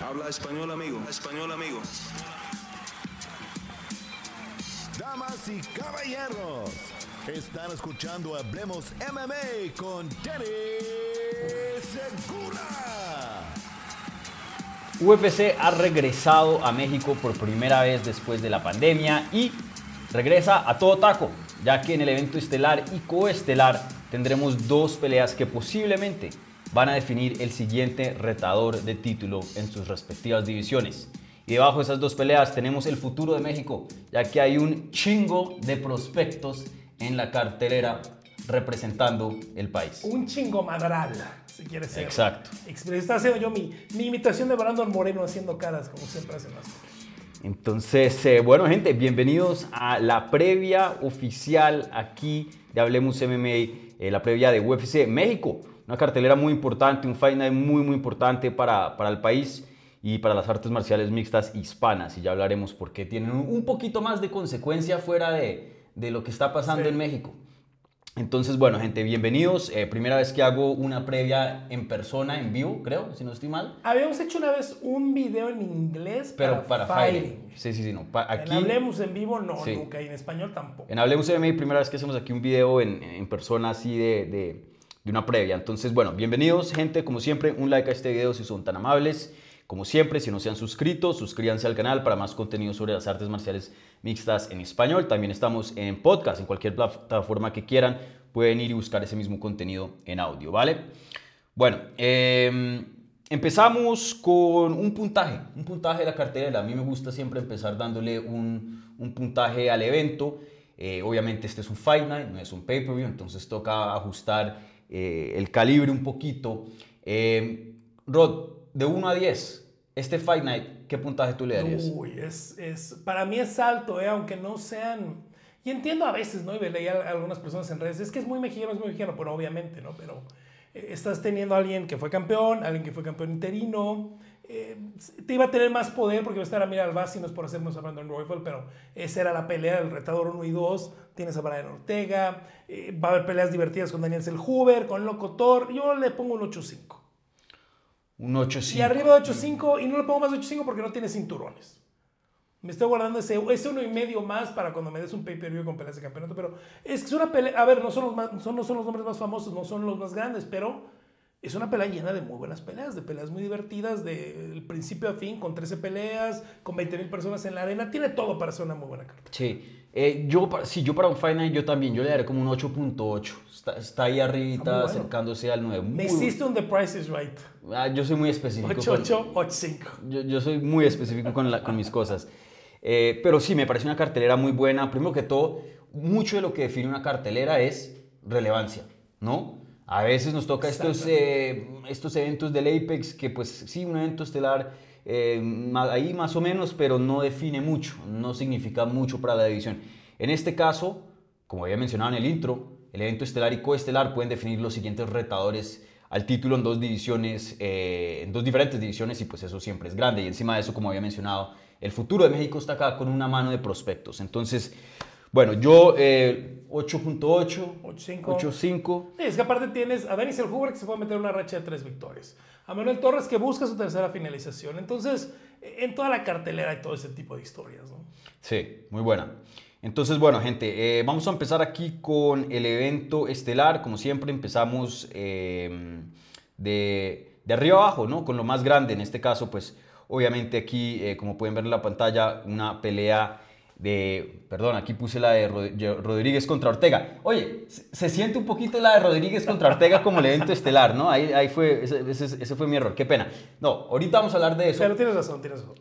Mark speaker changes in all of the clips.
Speaker 1: Habla español, amigo. Español, amigo.
Speaker 2: Damas y caballeros, están escuchando Hablemos MMA con Danny Segura.
Speaker 3: UFC ha regresado a México por primera vez después de la pandemia y regresa a todo taco, ya que en el evento estelar y coestelar tendremos dos peleas que posiblemente van a definir el siguiente retador de título en sus respectivas divisiones. Y debajo de esas dos peleas tenemos el futuro de México, ya que hay un chingo de prospectos en la cartelera representando el país.
Speaker 4: Un chingo madral, si quieres ser.
Speaker 3: Exacto.
Speaker 4: Está haciendo yo mi, mi imitación de Brandon Moreno haciendo caras, como siempre hacen las.
Speaker 3: Entonces, eh, bueno gente, bienvenidos a la previa oficial aquí de Hablemos MMA, eh, la previa de UFC México. Una cartelera muy importante, un Fight Night muy, muy importante para, para el país y para las artes marciales mixtas hispanas. Y ya hablaremos por qué tienen un poquito más de consecuencia fuera de, de lo que está pasando
Speaker 4: Sí.
Speaker 3: en México. Entonces, bueno, gente, bienvenidos. Eh, primera vez que hago una previa en persona, en vivo, creo, si no estoy mal.
Speaker 4: Habíamos hecho una vez un video en inglés
Speaker 3: Pero para.
Speaker 4: Fighting.
Speaker 3: Sí, sí, sí, no. Pa-
Speaker 4: En
Speaker 3: aquí,
Speaker 4: Hablemos en vivo, no,
Speaker 3: Sí.
Speaker 4: nunca. Y en español tampoco.
Speaker 3: En Hablemos MMA, primera vez que hacemos aquí un video en, en persona así de, de- de una previa. Entonces, bueno, bienvenidos, gente. Como siempre, un like a este video si son tan amables. Como siempre, si no se han suscrito, suscríbanse al canal para más contenido sobre las artes marciales mixtas en español. También estamos en podcast, en cualquier plataforma que quieran. Pueden ir y buscar ese mismo contenido en audio, ¿vale? Bueno, eh, empezamos con un puntaje, un puntaje de la cartelera. A mí me gusta siempre empezar dándole un, un puntaje al evento. Eh, obviamente este es un Fight Night, no es un pay-per-view, entonces toca ajustar eh, el calibre un poquito. Eh, Rod, de 1 a 10, este Fight Night, ¿qué puntaje tú le darías?
Speaker 4: Uy, es, es, para mí es alto, eh, aunque no sean... Y entiendo a veces, ¿no? Y leía a algunas personas en redes, es que es muy mexicano, es muy mexicano, pero obviamente, ¿no? Pero eh, estás teniendo a alguien que fue campeón, alguien que fue campeón interino, eh, te iba a tener más poder porque va a estar a Mira Albasi, no es por hacernos a Brandon Royval, pero esa era la pelea del retador 1 y 2, tienes a Brian Ortega, eh, va a haber peleas divertidas con Daniel Selhuber, con Locotor, yo le pongo un 8-5.
Speaker 3: Un 8-5.
Speaker 4: Y arriba de 8.5, y no le pongo más de 8.5 porque no tiene cinturones. Me estoy guardando ese, ese uno y medio más para cuando me des un pay-per-view con peleas de campeonato. Pero es que es una pelea. A ver, no son, los más- son, no son los nombres más famosos, no son los más grandes, pero es una pelea llena de muy buenas peleas, de peleas muy divertidas, del principio a fin, con 13 peleas, con 20 mil personas en la arena. Tiene todo para ser una muy buena carta.
Speaker 3: Sí, eh, yo, sí, yo para un Fight Night yo también, yo le daré como un 8.8. Está, está ahí
Speaker 4: bueno.
Speaker 3: acercándose al 9.
Speaker 4: Me
Speaker 3: Muy-
Speaker 4: hiciste un The Price is Right.
Speaker 3: Ah, yo soy muy específico.
Speaker 4: 8,
Speaker 3: con-
Speaker 4: 8, 8, 5.
Speaker 3: yo, yo soy muy específico con, la- con mis cosas. Eh, pero sí, me parece una cartelera muy buena. Primero que todo, mucho de lo que define una cartelera es relevancia, ¿no? A veces nos toca estos, eh, estos eventos del Apex que pues sí, un evento estelar eh, ahí más o menos, pero no define mucho, no significa mucho para la división. En este caso, como había mencionado en el intro, el evento estelar y coestelar pueden definir los siguientes retadores al título en dos divisiones, eh, en dos diferentes divisiones y pues eso siempre es grande. Y encima de eso, como había mencionado, el futuro de México está acá con una mano de prospectos. Entonces, bueno, yo eh, 8.8,
Speaker 4: 8.5.
Speaker 3: 8.5.
Speaker 4: Sí, es que aparte tienes a Denis Huber que se puede meter una racha de tres victorias. A Manuel Torres que busca su tercera finalización. Entonces, en toda la cartelera hay todo ese tipo de historias, ¿no?
Speaker 3: Sí, muy buena. Entonces, bueno, gente, eh, vamos a empezar aquí con el evento estelar. Como siempre, empezamos eh, de, de arriba abajo, ¿no? Con lo más grande. En este caso, pues, obviamente aquí, eh, como pueden ver en la pantalla, una pelea de, perdón, aquí puse la de Rod- Rodríguez contra Ortega. Oye, se, siente un poquito la de Rodríguez contra Ortega como el evento estelar, ¿no? Ahí, ahí fue, ese, ese- ese fue mi error, qué pena. No, ahorita vamos a hablar de eso.
Speaker 4: Pero tienes razón, tienes razón.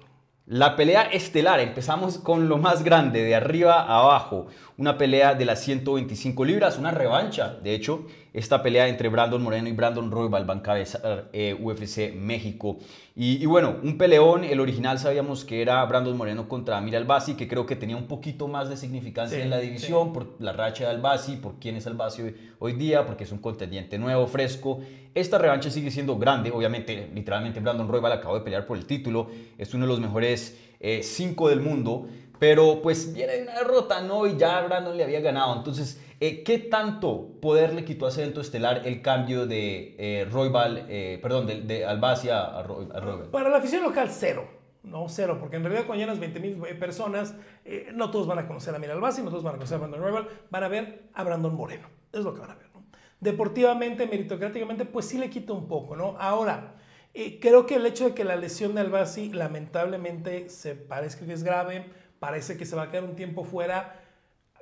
Speaker 3: La pelea estelar, empezamos con lo más grande, de arriba a abajo. Una pelea de las 125 libras, una revancha. De hecho, esta pelea entre Brandon Moreno y Brandon Royval va a encabezar eh, UFC México. Y, y bueno, un peleón, el original sabíamos que era Brandon Moreno contra Amir Albasi, que creo que tenía un poquito más de significancia
Speaker 4: Sí,
Speaker 3: en la división por la racha de Albasi, por quién es Albasi hoy, hoy día, porque es un contendiente nuevo, fresco. Esta revancha sigue siendo grande, obviamente, literalmente Brandon Royval acabó de pelear por el título, es uno de los mejores eh, cinco del mundo, pero pues viene de una derrota, ¿no? Y ya Brandon le había ganado, entonces Eh, ¿Qué tanto poder le quitó a evento estelar el cambio de eh, Roybal, eh, perdón, de, de a, Roy- Roybal?
Speaker 4: Para la afición local, cero. No, cero, porque en realidad cuando llenas 20 mil personas, eh, no todos van a conocer a Mira Albasi, no todos van a conocer a Brandon Royal, van a ver a Brandon Moreno. Es lo que van a ver, ¿no? Deportivamente, meritocráticamente, pues sí le quita un poco, ¿no? Ahora, eh, creo que el hecho de que la lesión de Albasi lamentablemente se parece que es grave, parece que se va a quedar un tiempo fuera,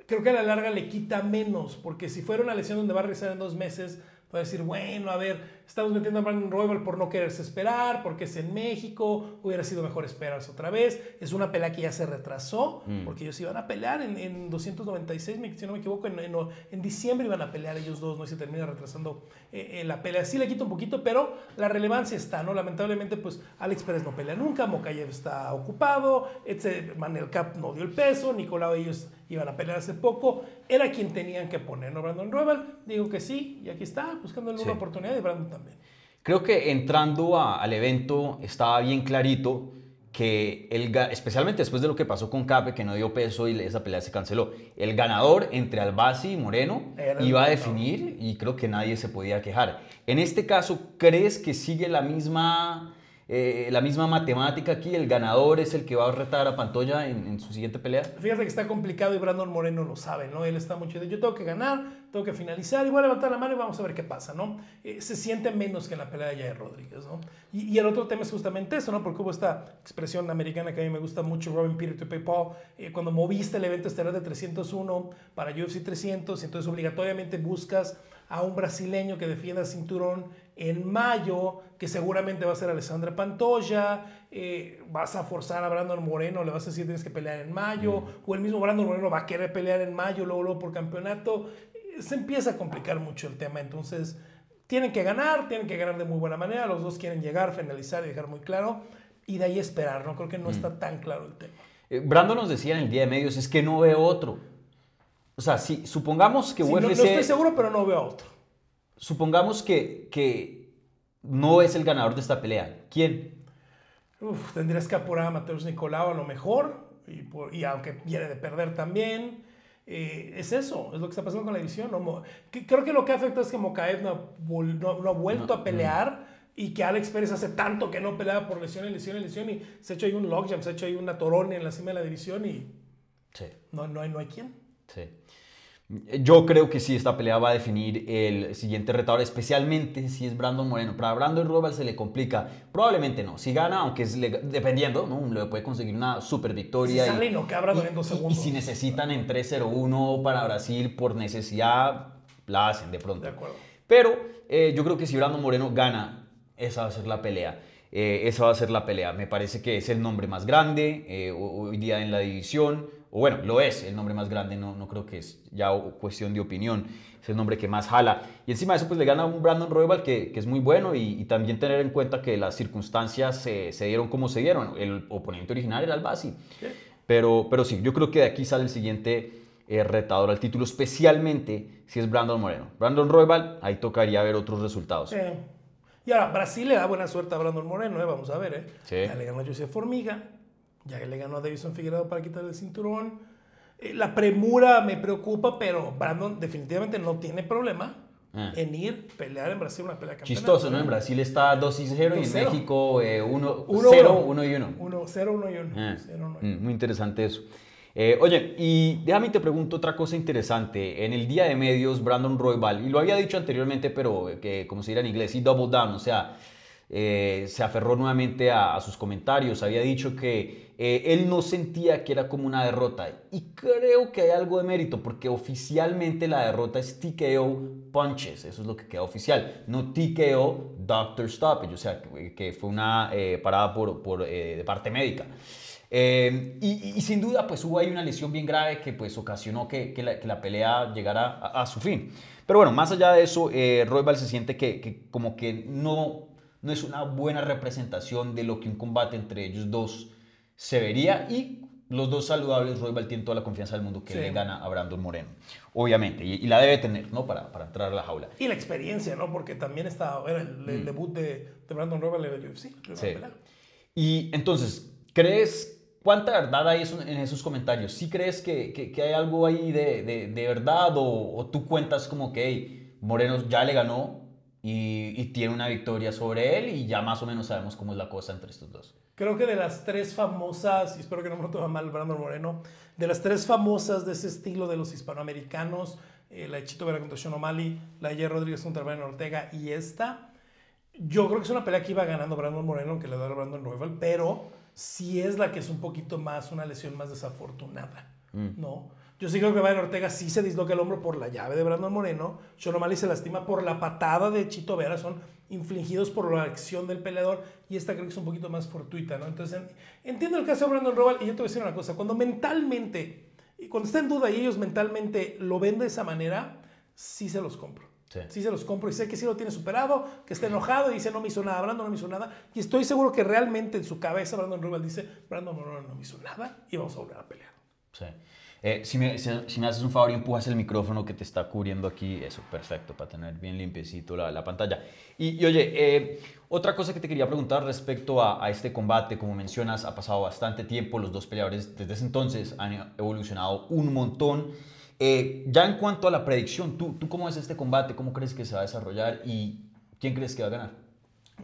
Speaker 4: creo que a la larga le quita menos, porque si fuera una lesión donde va a regresar en dos meses, puede decir, bueno, a ver, estamos metiendo a Brandon Royal por no quererse esperar, porque es en México, hubiera sido mejor esperarse otra vez, es una pelea que ya se retrasó, porque ellos iban a pelear en, en 296, me- si no me equivoco, en, en- en diciembre iban a pelear ellos dos, ¿no? Y se termina retrasando eh, eh, la pelea. Sí le quita un poquito, pero la relevancia está, ¿no? Lamentablemente, pues Alex Pérez no pelea nunca, Mokayev está ocupado, etc. Manel Cap no dio el peso, Nicolau ellos iban a pelear hace poco, era quien tenían que poner, ¿no? Brandon Royal, digo que sí, y aquí está, buscando
Speaker 3: Sí.
Speaker 4: una oportunidad, y Brandon también.
Speaker 3: Creo que entrando a- al evento estaba bien clarito que, el, especialmente después de lo que pasó con Cape, que no dio peso y esa pelea se canceló, el ganador entre Albasi y Moreno
Speaker 4: Era
Speaker 3: iba a definir y creo que nadie se podía quejar. En este caso, ¿crees que sigue la misma, eh, la misma matemática aquí? ¿El ganador es el que va a retar a Pantoya en, su siguiente pelea?
Speaker 4: Fíjate que está complicado y Brandon Moreno lo sabe, ¿no? Él está mucho de yo tengo que ganar, tengo que finalizar y voy a levantar la mano y vamos a ver qué pasa, ¿no? Eh, se siente menos que en la pelea de Jair Rodríguez, ¿no? Y, y el otro tema es justamente eso, ¿no? Porque hubo esta expresión americana que a mí me gusta mucho, Robin Peter to PayPal, eh, cuando moviste el evento estelar de 301 para UFC 300, entonces obligatoriamente buscas a un brasileño que defienda cinturón en mayo, que seguramente va a ser Alessandra Pantoya, eh, vas a forzar a Brandon Moreno, le vas a decir tienes que pelear en mayo, o el mismo Brandon Moreno va a querer pelear en mayo, luego, luego por campeonato, Eh, se empieza a complicar mucho el tema, entonces tienen que ganar, tienen que ganar de muy buena manera, los dos quieren llegar, finalizar y dejar muy claro, y de ahí esperar, ¿no? Creo que no está tan claro el tema.
Speaker 3: Eh, Brandon nos decía en el día de medios, es que no veo otro. O sea, si supongamos que
Speaker 4: Sí, no, no
Speaker 3: UFC...
Speaker 4: estoy seguro, pero no veo otro.
Speaker 3: Supongamos que, que no es el ganador de esta pelea. ¿Quién?
Speaker 4: Uf, tendrías que apurar a Mateus Nicolau a lo mejor, y, por- y aunque viene de perder también. eh, es eso, es lo que está pasando con la división. ¿no? Que- creo que lo que afecta es que Mokaev no ha, vol- no- no ha vuelto a pelear y que Alex Pérez hace tanto que no pelea por lesión y lesión y lesión y se ha hecho ahí un logjam, se ha hecho ahí una torone en la cima de la división y
Speaker 3: Sí.
Speaker 4: no, no, hay, no hay quien.
Speaker 3: Sí. Yo creo que sí, esta pelea va a definir el siguiente retador, especialmente si es Brandon Moreno. Para Brandon Royal se le complica. Probablemente no. Si gana, aunque es dependiendo, ¿no? Le puede conseguir una super
Speaker 4: Si
Speaker 3: victoria.
Speaker 4: sale y no cabra
Speaker 3: y-
Speaker 4: en dos
Speaker 3: y- y
Speaker 4: segundos.
Speaker 3: si necesitan en 3-0-1 para Brasil por necesidad, la hacen de pronto.
Speaker 4: De acuerdo.
Speaker 3: Pero eh, yo creo que si Brandon Moreno gana, esa va a ser la pelea. Eh, esa va a ser la pelea. Me parece que es el nombre más grande eh, ho- hoy día en la división. O bueno, lo es el nombre más grande. No, no creo que es ya cuestión de opinión. Es el nombre que más jala. Y encima de eso, pues le gana a un Brandon Royal que, que es muy bueno. Y, y también tener en cuenta que las circunstancias se- se dieron como se dieron. El oponente original era Albasi. Pero, pero sí, yo creo que de aquí sale el siguiente eh, retador al título, especialmente si es Brandon Moreno. Brandon Royal, ahí tocaría ver otros resultados.
Speaker 4: Sí. Y ahora, Brasil le da buena suerte a Brandon Moreno, ¿eh? vamos a ver. ¿eh?
Speaker 3: Sí.
Speaker 4: Ya le ganó a José Formiga, ya le ganó a Davison Figueroa para quitarle el cinturón. Eh, la premura me preocupa, pero Brandon definitivamente no tiene problema
Speaker 3: Ah.
Speaker 4: en ir pelear en Brasil una pelea campeonato.
Speaker 3: Chistoso, ¿no? En Brasil está 2 y 0 y en
Speaker 4: 2-0.
Speaker 3: México 1
Speaker 4: Uno,
Speaker 3: 0,
Speaker 4: uno.
Speaker 3: 1 y 1.
Speaker 4: 1, 0, 1 y 1.
Speaker 3: Ah,
Speaker 4: 0, 1 y 1.
Speaker 3: mm, Muy interesante eso. Eh, oye, y déjame te pregunto otra cosa interesante. En el día de medios, Brandon Royal, y lo había dicho anteriormente, pero eh, que como se dirá en inglés, y double down, o sea, eh, se aferró nuevamente a, sus comentarios. Había dicho que eh, él no sentía que era como una derrota. Y creo que hay algo de mérito, porque oficialmente la derrota es TKO punches. Eso es lo que queda oficial. No TKO doctor stoppage, o sea, que, que fue una eh, parada por, de parte médica. Y, sin duda, pues hubo ahí una lesión bien grave que pues ocasionó que, la, pelea llegara a, su fin. Pero bueno, más allá de eso, eh, Royal se siente que como que no, no es una buena representación de lo que un combate entre ellos dos se vería y los dos saludables, Royal tiene toda la confianza del mundo que
Speaker 4: Sí.
Speaker 3: le gana a Brandon Moreno, obviamente, y, y la debe tener, ¿no? Para, para entrar a la jaula.
Speaker 4: Y la experiencia, ¿no? Porque también está, era el, el debut de, de Brandon Royal en el UFC.
Speaker 3: Mm. Sí. Y entonces, ¿crees, ¿Cuánta verdad hay en esos comentarios? ¿Sí crees que, que- que hay algo ahí de, de- de verdad o, o tú cuentas como que hey, Moreno ya le ganó y, y tiene una victoria sobre él y ya más o menos sabemos cómo es la cosa entre estos dos?
Speaker 4: Creo que de las tres famosas, y espero que no me lo tome mal Brandon Moreno, de las tres famosas de ese estilo de los hispanoamericanos, eh, la de Chito Vera contra Sean O'Malley, la de Rodríguez contra Brian Ortega y esta, yo creo que es una pelea que iba ganando Brandon Moreno, aunque le da a Brandon Royval, pero sí es la que es un poquito más, una lesión más desafortunada, ¿no? Yo sí creo que Brian Ortega sí se disloca el hombro por la llave de Brandon Moreno, Sean O'Malley se lastima por la patada de Chito Vera, son infligidos por la acción del peleador y esta creo que es un poquito más fortuita, ¿no? Entonces, en- entiendo el caso de Brandon Royval y yo te voy a decir una cosa, cuando mentalmente, y cuando está en duda y ellos mentalmente lo ven de esa manera, sí se los compro.
Speaker 3: Sí.
Speaker 4: Sí se los compro y sé que sí lo tiene superado, que está enojado y dice no me hizo nada, Brandon no me hizo nada. Y estoy seguro que realmente en su cabeza Brandon Royval dice, Brandon Moreno no me hizo nada y vamos a volver a pelear.
Speaker 3: Sí. Eh, si, me, si, si me haces un favor y empujas el micrófono que te está cubriendo aquí, eso, perfecto, para tener bien limpiecito la, la pantalla. Y, y oye, eh, otra cosa que te quería preguntar respecto a, a este combate, como mencionas, ha pasado bastante tiempo, los dos peleadores desde ese entonces han evolucionado un montón. Eh, ya en cuanto a la predicción, ¿tú, ¿tú cómo ves este combate? ¿Cómo crees que se va a desarrollar? ¿Y quién crees que va a ganar?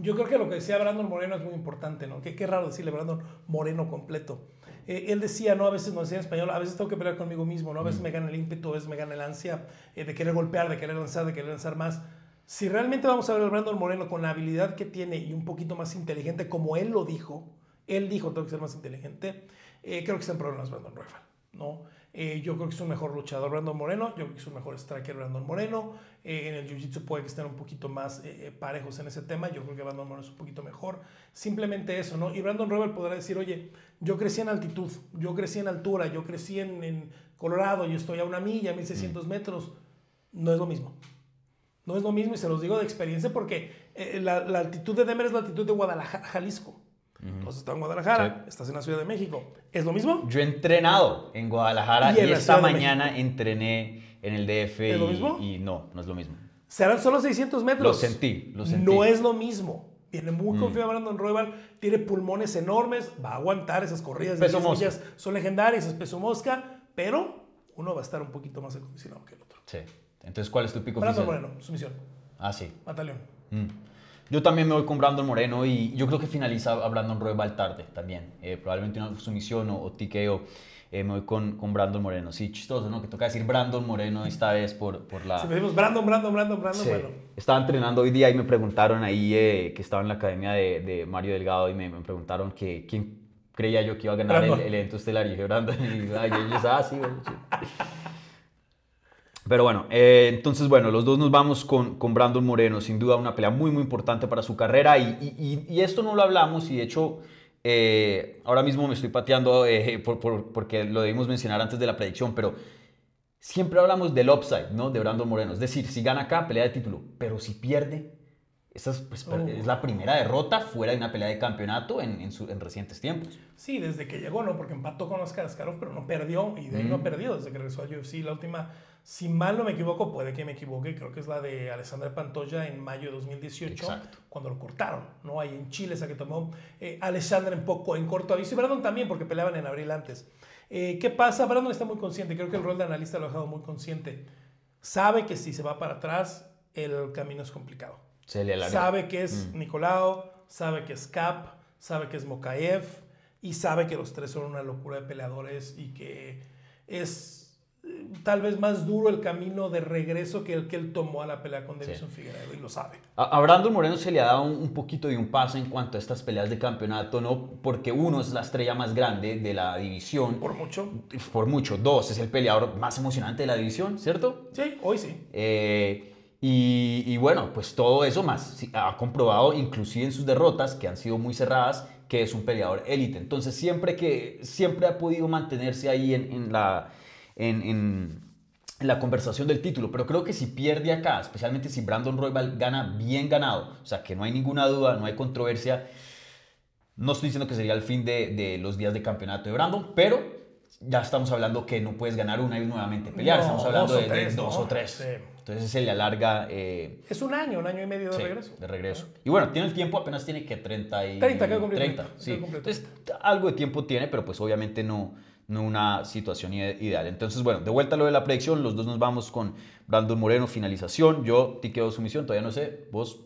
Speaker 4: Yo creo que lo que decía Brandon Moreno es muy importante, ¿no? Que qué raro decirle Brandon Moreno completo. Eh, él decía, no, a veces no decía en español, a veces tengo que pelear conmigo mismo, ¿no? A veces me gana el ímpetu, a veces me gana el ansia eh, de querer golpear, de querer lanzar, de querer lanzar más. Si realmente vamos a ver al Brandon Moreno con la habilidad que tiene y un poquito más inteligente, como él lo dijo, él dijo, tengo que ser más inteligente, eh, creo que está en problemas Brandon Royval, ¿no? Eh, yo creo que es un mejor luchador Brandon Moreno, yo creo que es un mejor striker Brandon Moreno. Eh, en el Jiu-Jitsu puede que estén un poquito más eh, parejos en ese tema. Yo creo que Brandon Moreno es un poquito mejor. Simplemente eso, ¿no? Y Brandon Royal podrá decir, oye, yo crecí en altitud, yo crecí en altura, yo crecí en, Colorado, yo estoy a una milla, 1600 metros. No es lo mismo. No es lo mismo y se los digo de experiencia porque la, la altitud de Denver es la altitud de Guadalajara, Jalisco. Entonces estás en Guadalajara, estás en la Ciudad de México. ¿Es lo mismo?
Speaker 3: Yo he entrenado en Guadalajara
Speaker 4: Y en
Speaker 3: esta mañana entrené en el DF
Speaker 4: ¿Es lo
Speaker 3: y-
Speaker 4: mismo?
Speaker 3: y no, no es lo mismo.
Speaker 4: Serán solo 600 metros.
Speaker 3: Lo sentí, lo sentí.
Speaker 4: No es lo mismo. Viene muy
Speaker 3: Mm.
Speaker 4: confiado Brandon Royal, tiene pulmones enormes, va a aguantar esas corridas de
Speaker 3: Peso
Speaker 4: 10
Speaker 3: mosca.
Speaker 4: millas, son legendarias, es peso mosca, pero uno va a estar un poquito más acondicionado que el otro.
Speaker 3: Sí. Entonces, ¿cuál es tu pico
Speaker 4: Brandon
Speaker 3: oficial?
Speaker 4: Moreno, sumisión,
Speaker 3: Ah, sí.
Speaker 4: batallón.
Speaker 3: Mm. Yo también me voy con Brandon Moreno y yo creo que finaliza a Brandon Royal tarde también. Eh, probablemente una sumisión o, o TKO. Eh, me voy con, con Brandon Moreno. Sí, chistoso, ¿no? Que toca decir Brandon Moreno esta vez por, por la...
Speaker 4: Si decimos Brandon, Brandon, Brandon, Brandon,
Speaker 3: Sí.
Speaker 4: bueno.
Speaker 3: Estaba entrenando hoy día y me preguntaron ahí eh, que estaba en la academia de, de Mario Delgado y me, me preguntaron que quién creía yo que iba a ganar el, el evento estelar. Y dije, Brandon. Y ellos, ah, sí, bueno, sí. Pero bueno, eh, entonces bueno, los dos nos vamos con, con Brandon Moreno, sin duda una pelea muy muy importante para su carrera y, y- y- esto no lo hablamos y de hecho eh, ahora mismo me estoy pateando eh, por- por- porque lo debimos mencionar antes de la predicción, pero siempre hablamos del upside, ¿no? De Brandon Moreno, es decir, si gana acá, pelea de título, pero si pierde, esta es, pues,
Speaker 4: Oh.
Speaker 3: es la primera derrota fuera de una pelea de campeonato en, en su- en recientes tiempos.
Speaker 4: Sí, desde que llegó, ¿no? Porque empató con Oscar Askarov, pero no perdió y de ahí no ha perdido desde que regresó al UFC. La última, si mal no me equivoco, puede que me equivoque, creo que es la de Alessandra Pantoya en mayo de 2018,
Speaker 3: Exacto.
Speaker 4: cuando lo cortaron, ¿no? Ahí en Chile, esa que tomó eh, Alessandra en poco, en corto aviso, y Brandon también, porque peleaban en abril antes. Eh, ¿Qué pasa? Brandon está muy consciente, creo que el rol de analista lo ha dejado muy consciente. Sabe que si se va para atrás, el camino es complicado.
Speaker 3: Se le.
Speaker 4: Sabe que es Nicolau, sabe que es Cap, sabe que es Mokaev y sabe que los tres son una locura de peleadores y que es tal vez más duro el camino de regreso que el que él tomó a la pelea con Davison Figueiredo y lo sabe.
Speaker 3: A, Brandon Moreno se le ha dado un, un poquito de un paso en cuanto a estas peleas de campeonato, ¿no? Porque uno es la estrella más grande de la división.
Speaker 4: Por mucho.
Speaker 3: Por mucho. Dos, es el peleador más emocionante de la división, ¿cierto?
Speaker 4: Sí, hoy sí.
Speaker 3: Eh, y, y bueno, pues todo eso más sí, ha comprobado, inclusive en sus derrotas, que han sido muy cerradas, que es un peleador élite. Entonces, siempre que siempre ha podido mantenerse ahí en, en la, en, en- en la conversación del título. Pero creo que si pierde acá, especialmente si Brandon Royal gana bien ganado, o sea, que no hay ninguna duda, no hay controversia, no estoy diciendo que sería el fin de, de los días de campeonato de Brandon, pero ya estamos hablando que no puedes ganar una y nuevamente pelear.
Speaker 4: No,
Speaker 3: estamos hablando
Speaker 4: dos
Speaker 3: de, de
Speaker 4: tres,
Speaker 3: dos
Speaker 4: ¿no?
Speaker 3: o tres.
Speaker 4: Sí.
Speaker 3: Entonces se le alarga... eh,
Speaker 4: Es un año, un año y medio de
Speaker 3: Sí,
Speaker 4: regreso.
Speaker 3: De regreso. Y bueno, tiene el tiempo, apenas tiene que 30 y...
Speaker 4: 30, acaba de cumplir
Speaker 3: 30,
Speaker 4: 30,
Speaker 3: sí.
Speaker 4: de
Speaker 3: Entonces, algo de tiempo tiene, pero pues obviamente no, no una situación ide- ideal. Entonces, bueno, de vuelta a lo de la predicción, los dos nos vamos con Brandon Moreno, finalización. Yo tiqueo sumisión, todavía no sé, vos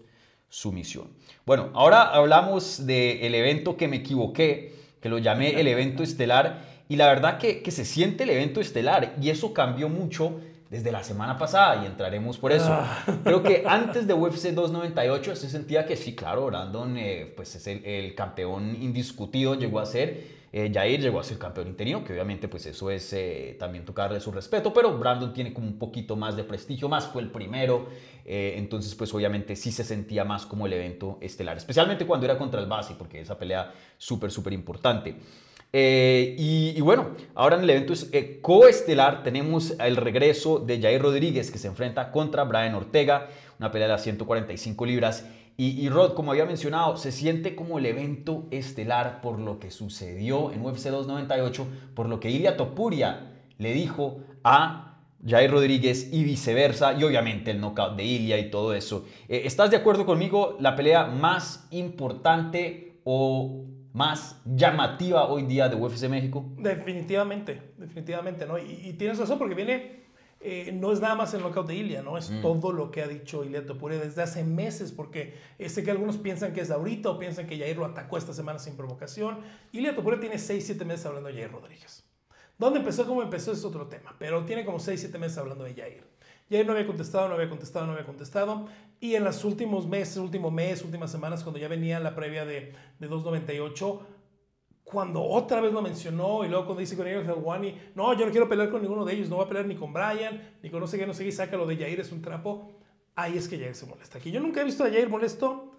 Speaker 3: sumisión. Bueno, ahora hablamos del evento que me equivoqué, que lo llamé el evento estelar, y la verdad que, que se siente el evento estelar, y eso cambió mucho desde la semana pasada, y entraremos por eso. Creo que antes de UFC 298 se sentía que sí, claro, Brandon eh, pues es el, el campeón indiscutido, llegó a ser. Eh, Jair llegó a ser campeón interino, que obviamente pues eso es eh, también tocarle su respeto, pero Brandon tiene como un poquito más de prestigio, más fue el primero, eh, entonces pues obviamente sí se sentía más como el evento estelar, especialmente cuando era contra el Basi, porque esa pelea súper, súper importante. Y, y bueno, ahora en el evento es, coestelar tenemos el regreso de Jair Rodríguez que se enfrenta contra Brian Ortega, una pelea de las 145 libras. Y, y Rod, como había mencionado, se siente como el evento estelar por lo que sucedió en UFC 298, por lo que Ilia Topuria le dijo a Jair Rodríguez y viceversa, y obviamente el knockout de Ilia y todo eso. Eh, ¿Estás de acuerdo conmigo? La pelea más importante o más llamativa hoy día de UFC México.
Speaker 4: Definitivamente, definitivamente, ¿no? Y, y tienes razón porque viene, eh, no es nada más el knockout de Ilia, ¿no? Es todo lo que ha dicho Ilia Topuria desde hace meses, porque eh, sé que algunos piensan que es ahorita o piensan que Jair lo atacó esta semana sin provocación. Ilia Topuria tiene 6, 7 meses hablando de Jair Rodríguez. ¿Dónde empezó? ¿Cómo empezó? Es otro tema, pero tiene como 6, 7 meses hablando de Jair. Jair no había contestado, no había contestado, no había contestado. Y en los últimos meses, último mes, últimas semanas, cuando ya venía la previa de, de 298, cuando otra vez lo mencionó y luego cuando dice con ellos Helwani, no, yo no quiero pelear con ninguno de ellos, no voy a pelear ni con Brian, ni con no sé qué, no sé qué, y saca lo de Jair es un trapo, ahí es que Jair se molesta. Aquí yo nunca he visto a Jair molesto.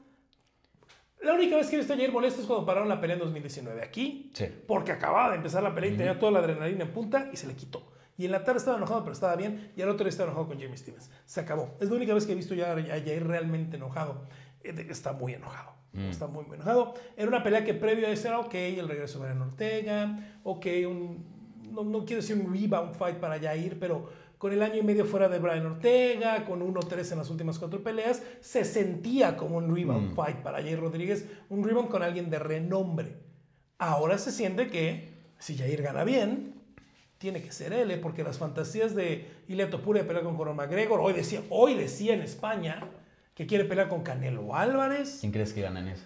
Speaker 4: La única vez que he visto a Jair molesto es cuando pararon la pelea en 2019. Aquí,
Speaker 3: Sí.
Speaker 4: porque acababa de empezar la pelea y tenía toda la adrenalina en punta y se le quitó. Y en la tarde estaba enojado, pero estaba bien. Y al otro día estaba enojado con Jamie Stevens. Se acabó. Es la única vez que he visto ya a Jair realmente enojado. Eh, Está muy enojado. Está muy, enojado. Era una pelea que previo a eso era, ok, el regreso de Brian Ortega, ok, un, no, no quiero decir un rebound fight para Jair, pero con el año y medio fuera de Brian Ortega, con 1-3 en las últimas cuatro peleas, se sentía como un rebound fight para Jair Rodríguez, un rebound con alguien de renombre. Ahora se siente que si Jair gana bien, tiene que ser él, ¿eh? porque las fantasías de Ilia Topuria de pelear con Conor McGregor, hoy decía, hoy decía en España que quiere pelear con Canelo Álvarez.
Speaker 3: ¿Quién crees que gana en eso?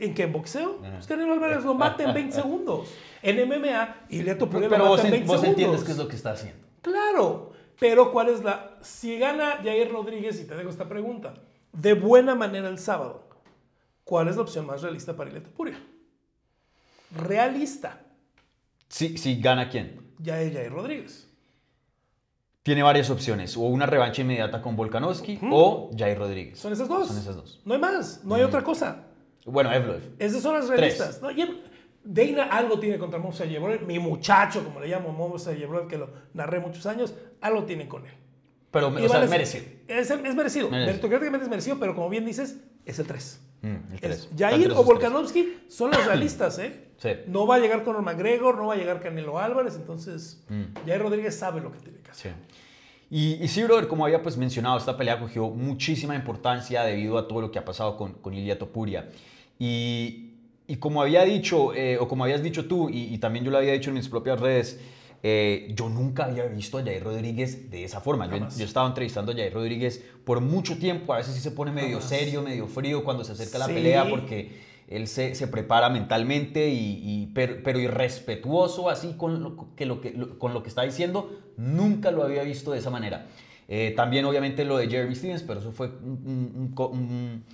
Speaker 4: ¿En qué? ¿En boxeo? Pues Canelo Álvarez lo mata en 20 segundos. En MMA, Topuria
Speaker 3: Pero
Speaker 4: lo mata en
Speaker 3: en-
Speaker 4: 20
Speaker 3: vos
Speaker 4: segundos.
Speaker 3: entiendes qué es lo que está haciendo.
Speaker 4: Claro, pero ¿cuál es la... Si gana Jair Rodríguez, y te dejo esta pregunta, de buena manera el sábado, ¿cuál es la opción más realista para Ilia Topuria? Realista.
Speaker 3: Sí, sí, ¿gana quién?
Speaker 4: Ya es Jair Rodríguez.
Speaker 3: Tiene varias opciones, o una revancha inmediata con Volkanovski o Jair Rodríguez.
Speaker 4: Son esas dos.
Speaker 3: Son esas dos.
Speaker 4: No hay más, no hay otra cosa.
Speaker 3: Bueno, Evloev.
Speaker 4: Esas son las realistas. ¿no? Dana algo tiene contra Mosa Yebroev, mi muchacho, como le llamo Mosa Yebroev, que lo narré muchos años, algo tiene con él.
Speaker 3: Pero, o sea, es merecido.
Speaker 4: Es, es merecido.
Speaker 3: Merecido.
Speaker 4: Meritocráticamente es merecido, pero como bien dices, es el 3.
Speaker 3: Mm,
Speaker 4: Jair
Speaker 3: entre
Speaker 4: o. Volkanovski son los realistas, ¿eh?
Speaker 3: Sí.
Speaker 4: No va a llegar Conor McGregor, no va a llegar Canelo Álvarez, entonces
Speaker 3: Mm.
Speaker 4: Jair Rodríguez sabe lo que tiene que hacer.
Speaker 3: Sí. Y, y sí, brother, como había pues mencionado, esta pelea cogió muchísima importancia debido a todo lo que ha pasado con, con Ilia Topuria. Y, y como había dicho, eh, o como habías dicho tú, y, y también yo lo había dicho en mis propias redes, eh, yo nunca había visto a Jair Rodríguez de esa forma. Yo, estaba entrevistando a Jair Rodríguez por mucho tiempo, a veces sí se pone medio
Speaker 4: Jamás.
Speaker 3: serio, medio frío cuando se acerca la
Speaker 4: Sí.
Speaker 3: pelea, porque él se, se prepara mentalmente, y, y- pero, pero irrespetuoso así con lo que, lo que, lo- con lo que está diciendo. Nunca lo había visto de esa manera. Eh, también obviamente lo de Jeremy Stevens, pero eso fue un, un- un co- un-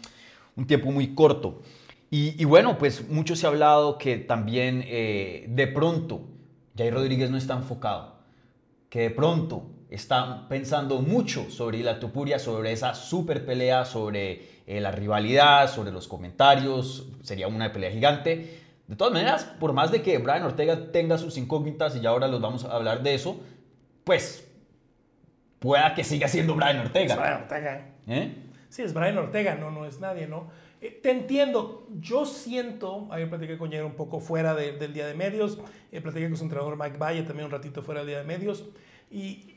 Speaker 3: un tiempo muy corto. Y, y bueno, pues mucho se ha hablado que también eh, de pronto Jair Rodríguez no está enfocado que de pronto está pensando mucho sobre la Tupuria, sobre esa super pelea, sobre eh, la rivalidad, sobre los comentarios, sería una pelea gigante. De todas maneras, por más de que Brian Ortega tenga sus incógnitas, y ya ahora los vamos a hablar de eso, pues pueda que siga siendo Brian
Speaker 4: Es
Speaker 3: Ortega.
Speaker 4: Brian Ortega.
Speaker 3: ¿eh?
Speaker 4: Sí, es Brian Ortega, no, no es nadie, ¿no? Eh, te entiendo, yo siento, ayer platiqué con Jair un poco fuera de- del día de medios, eh, platiqué con su entrenador Mike Valle también un ratito fuera del día de medios, y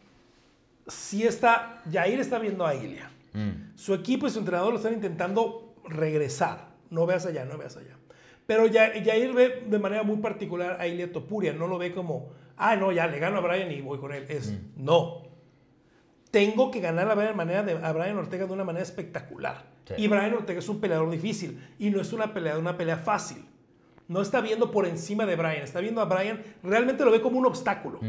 Speaker 4: sí está, Jair está viendo a Ilia.
Speaker 3: Mm.
Speaker 4: Su equipo y su entrenador lo están intentando regresar. No veas allá, no veas allá. Pero Jair ve de manera muy particular a Ilia Topuria. No lo ve como, ah, no, ya le gano a Brian y voy con él. Es,
Speaker 3: Mm.
Speaker 4: no. Tengo que ganar a Brian, manera de, a Brian Ortega de una manera espectacular.
Speaker 3: Sí.
Speaker 4: Y Brian Ortega es un peleador difícil. Y no es una pelea, una pelea fácil. No está viendo por encima de Brian. Está viendo a Brian, realmente lo ve como un obstáculo.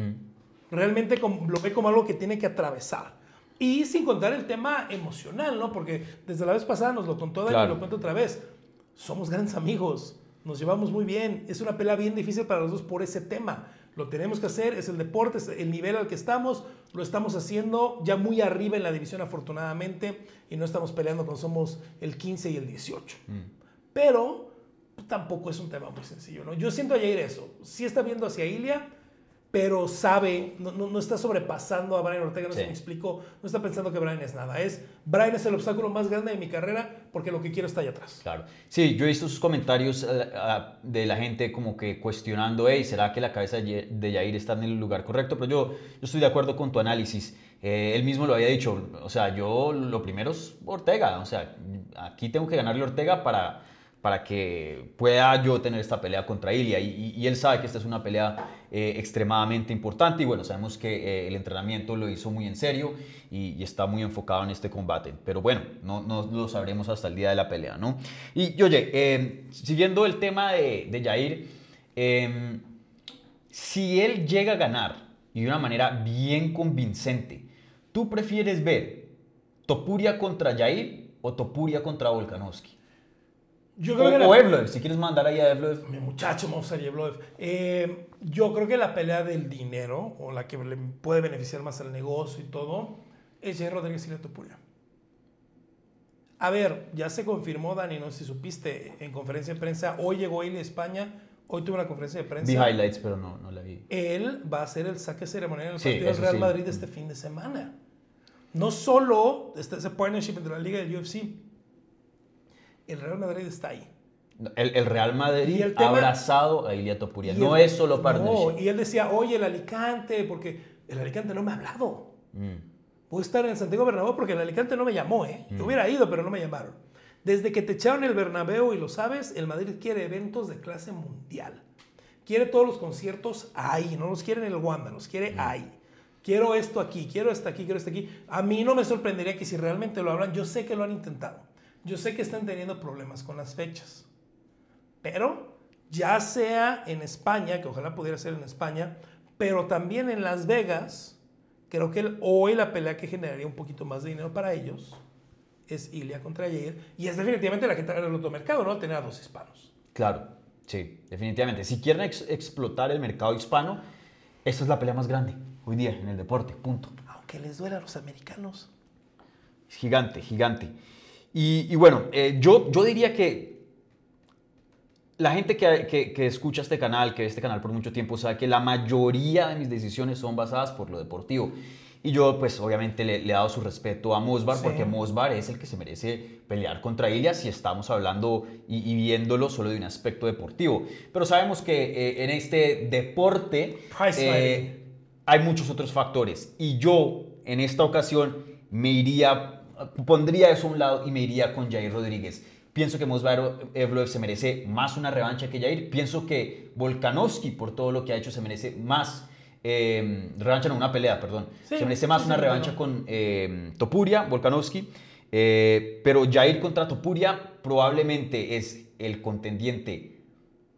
Speaker 4: Realmente como- lo ve como algo que tiene que atravesar. Y sin contar el tema emocional, ¿no? Porque desde la vez pasada nos lo contó Dani
Speaker 3: Claro.
Speaker 4: y lo cuento otra vez. Somos grandes amigos, nos llevamos muy bien. Es una pelea bien difícil para los dos por ese tema. Lo tenemos que hacer, es el deporte, es el nivel al que estamos. Lo estamos haciendo ya muy arriba en la división, afortunadamente. Y no estamos peleando cuando somos el 15 y el 18. Pero pues, tampoco es un tema muy sencillo, ¿no? Yo siento a Jair eso. Sí está viendo hacia Ilia, pero sabe, no, no- no está sobrepasando a Brian Ortega, no
Speaker 3: Sí.
Speaker 4: se me explico, no está pensando que Brian es nada. Es, Brian es el obstáculo más grande de mi carrera porque lo que quiero está allá atrás.
Speaker 3: Claro. Sí, yo he visto sus comentarios eh, de la gente como que cuestionando, hey, ¿será que la cabeza de Yair está en el lugar correcto? Pero yo, yo estoy de acuerdo con tu análisis. Eh, él mismo lo había dicho, o sea, yo lo primero es Ortega, o sea, aquí tengo que ganarle a Ortega para, para que pueda yo tener esta pelea contra Ilia. Y, él sabe que esta es una pelea eh, extremadamente importante y bueno, sabemos que eh, el entrenamiento lo hizo muy en serio y, está muy enfocado en este combate. Pero bueno, no, no lo sabremos hasta el día de la pelea, ¿no? Y, oye, eh, siguiendo el tema de, de eh, si él llega a ganar y de una manera bien convincente, ¿tú prefieres ver Topuria contra Jair o Topuria contra Volkanovski?
Speaker 4: Yo
Speaker 3: O,
Speaker 4: creo que la-
Speaker 3: o Evloev, si quieres mandar ahí a Evloev.
Speaker 4: mi muchacho Movsar Yevloev. Eh, yo creo que la pelea del dinero, o la que le puede beneficiar más al negocio y todo, es Jair Rodríguez y Leto Puria. A ver, ya se confirmó, Dani, no sé si supiste, en conferencia de prensa, hoy llegó él a España, hoy tuvo una conferencia de prensa.
Speaker 3: Vi highlights, pero no, no la vi.
Speaker 4: Él va a hacer el saque ceremonial en el
Speaker 3: Sí,
Speaker 4: partido del Real
Speaker 3: sí.
Speaker 4: Madrid este fin de semana. No solo está ese partnership entre la Liga y el UFC, el Real Madrid está ahí.
Speaker 3: El, el Real Madrid
Speaker 4: el
Speaker 3: ha abrazado a Ilia Topuria.
Speaker 4: Y
Speaker 3: No es solo partnership.
Speaker 4: No, y él decía, oye, el Alicante, porque el Alicante no me ha hablado.
Speaker 3: Mm.
Speaker 4: Voy a estar en el Santiago Bernabéu porque el Alicante no me llamó, ¿eh?
Speaker 3: Mm.
Speaker 4: Yo hubiera ido, pero no me llamaron. Desde que te echaron el Bernabéu y lo sabes, el Madrid quiere eventos de clase mundial. Quiere todos los conciertos ahí, no los quiere en el Wanda, los quiere
Speaker 3: Mm.
Speaker 4: ahí. Quiero esto aquí, quiero esto aquí, quiero esto aquí. A mí no me sorprendería que si realmente lo hablan, yo sé que lo han intentado. Yo sé que están teniendo problemas con las fechas. Pero ya sea en España, que ojalá pudiera ser en España, pero también en Las Vegas, creo que hoy la pelea que generaría un poquito más de dinero para ellos es Ilia contra Jair. Y es definitivamente la que trae el otro mercado, ¿no? Tener a dos hispanos.
Speaker 3: Claro, sí, definitivamente. Si quieren ex- explotar el mercado hispano, esta es la pelea más grande hoy día en el deporte, punto.
Speaker 4: Aunque les duela a los americanos.
Speaker 3: Es gigante, gigante. Y, y bueno, eh, yo, yo diría que la gente que, que- que escucha este canal, que ve este canal por mucho tiempo, sabe que la mayoría de mis decisiones son basadas por lo deportivo. Y yo, pues, obviamente le, le he dado su respeto a Mosbar,
Speaker 4: Sí.
Speaker 3: porque Mosbar es el que se merece pelear contra Ilia si estamos hablando y, y viéndolo solo de un aspecto deportivo. Pero sabemos que eh, en este deporte eh, hay muchos otros factores. Y yo, en esta ocasión, me iría, pondría eso a un lado y me iría con Jair Rodríguez. Pienso que Mosbar Evloev se merece más una revancha que Jair. Pienso que Volkanovski, por todo lo que ha hecho, se merece más. eh, revancha, no, una pelea, perdón.
Speaker 4: Sí,
Speaker 3: se merece más
Speaker 4: sí,
Speaker 3: una
Speaker 4: sí,
Speaker 3: revancha con eh, Topuria, Volkanovski. eh, pero Jair contra Topuria probablemente es el contendiente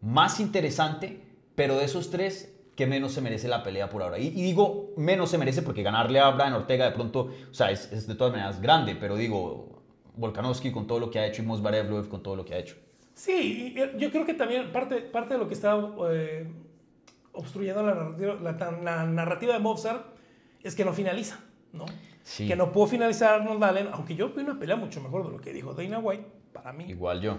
Speaker 3: más interesante, pero de esos tres, que menos se merece la pelea por ahora. Y, y digo menos se merece porque ganarle a Brian Ortega de pronto, o sea, es, es de todas maneras grande, pero digo, Volkanovski con todo lo que ha hecho y Mosbar Evloev con todo lo que ha hecho.
Speaker 4: Sí, yo creo que también parte, parte de lo que está eh, obstruyendo la narrativa, la, tan- la narrativa de Mozart es que no finaliza, ¿no?
Speaker 3: Sí.
Speaker 4: Que no pudo finalizar Arnold Allen, aunque yo vi una pelea mucho mejor de lo que dijo Dana White, para mí.
Speaker 3: Igual yo.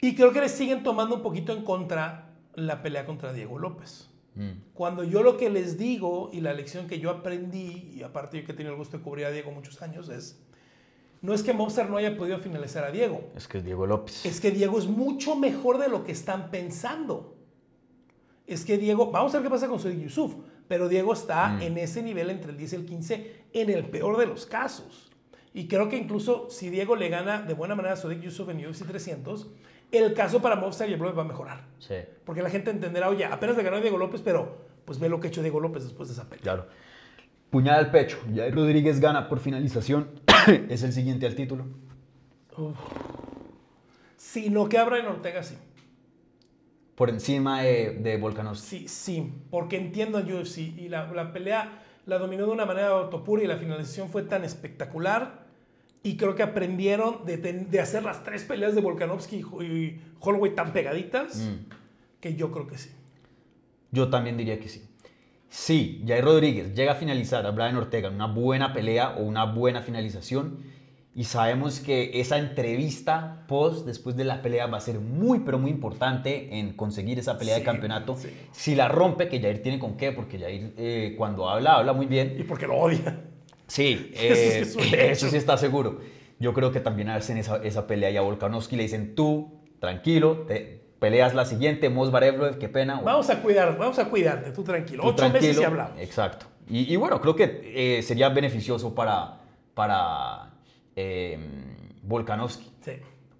Speaker 4: Y creo que le siguen tomando un poquito en contra la pelea contra Diego López.
Speaker 3: Mm.
Speaker 4: Cuando yo lo que les digo y la lección que yo aprendí, y aparte yo que he tenido el gusto de cubrir a Diego muchos años, es, no es que Mozart no haya podido finalizar a Diego,
Speaker 3: Es que es Diego López.
Speaker 4: es que Diego es mucho mejor de lo que están pensando. Es que Diego, vamos a ver qué pasa con Sodiq Yusuf. pero Diego está
Speaker 3: Mm.
Speaker 4: en ese nivel entre el 10 y el 15 en el peor de los casos. Y creo que incluso si Diego le gana de buena manera a Sodiq Yusuf en UFC 300, el caso para Movstar y el va a mejorar.
Speaker 3: Sí,
Speaker 4: Porque la gente entenderá, oye, apenas le ganó a Diego López, pero pues ve lo que ha hecho Diego López después de esa pelea.
Speaker 3: claro. Puñada al pecho. Jair Rodríguez gana por finalización. es el siguiente al título.
Speaker 4: Si no que Brian Ortega, sí.
Speaker 3: Por encima de, de Volkanovski.
Speaker 4: Sí, sí, porque entiendo al UFC y la, la pelea la dominó de una manera autopura y la finalización fue tan espectacular y creo que aprendieron de, ten- de hacer las tres peleas de Volkanovski y, Ho- y Holloway tan pegaditas
Speaker 3: Mm.
Speaker 4: que yo creo que sí.
Speaker 3: Yo también diría que sí. Si Jair Rodríguez llega a finalizar a Brian Ortega en una buena pelea o una buena finalización, y sabemos que esa entrevista post después de la pelea va a ser muy, pero muy importante en conseguir esa pelea
Speaker 4: Sí,
Speaker 3: de campeonato.
Speaker 4: sí.
Speaker 3: Si la rompe, que Jair tiene con qué, porque Jair eh, cuando habla, habla muy bien.
Speaker 4: Y porque lo odia.
Speaker 3: Sí,
Speaker 4: Eso sí
Speaker 3: eh,
Speaker 4: es
Speaker 3: eso sí está seguro. Yo creo que también hacen esa, esa pelea y a Volkanovski le dicen, tú, tranquilo, te peleas la siguiente, Mosbar Evloev, qué pena.
Speaker 4: Vamos a cuidar, vamos a cuidarte, tú tranquilo.
Speaker 3: Tú
Speaker 4: Ocho
Speaker 3: tranquilo.
Speaker 4: meses y hablamos.
Speaker 3: Exacto. Y, y bueno, creo que eh, sería beneficioso para, para eh, Volkanovski.
Speaker 4: Sí.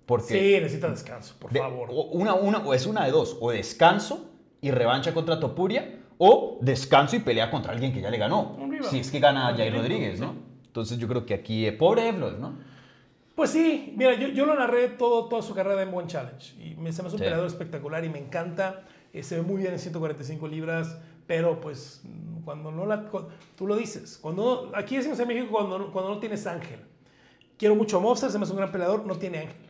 Speaker 3: Porque
Speaker 4: Sí, necesita descanso, por
Speaker 3: de-
Speaker 4: favor.
Speaker 3: una, una, o es una de dos, o descanso y revancha contra Topuria, o descanso y pelea contra alguien que ya le ganó. Si es que gana Jair Rodríguez. ¿no? Entonces yo creo que aquí, eh, pobre Evloev, ¿no?
Speaker 4: Pues sí, mira, yo, yo lo narré todo, toda su carrera en One Challenge y me se me hace un
Speaker 3: Sí.
Speaker 4: peleador espectacular y me encanta. Eh, se ve muy bien en 145 libras, pero pues cuando no la... Tú lo dices, cuando aquí decimos en México cuando, no- cuando no tienes ángel. Quiero mucho a Mofsar, se me hace un gran peleador, no tiene ángel.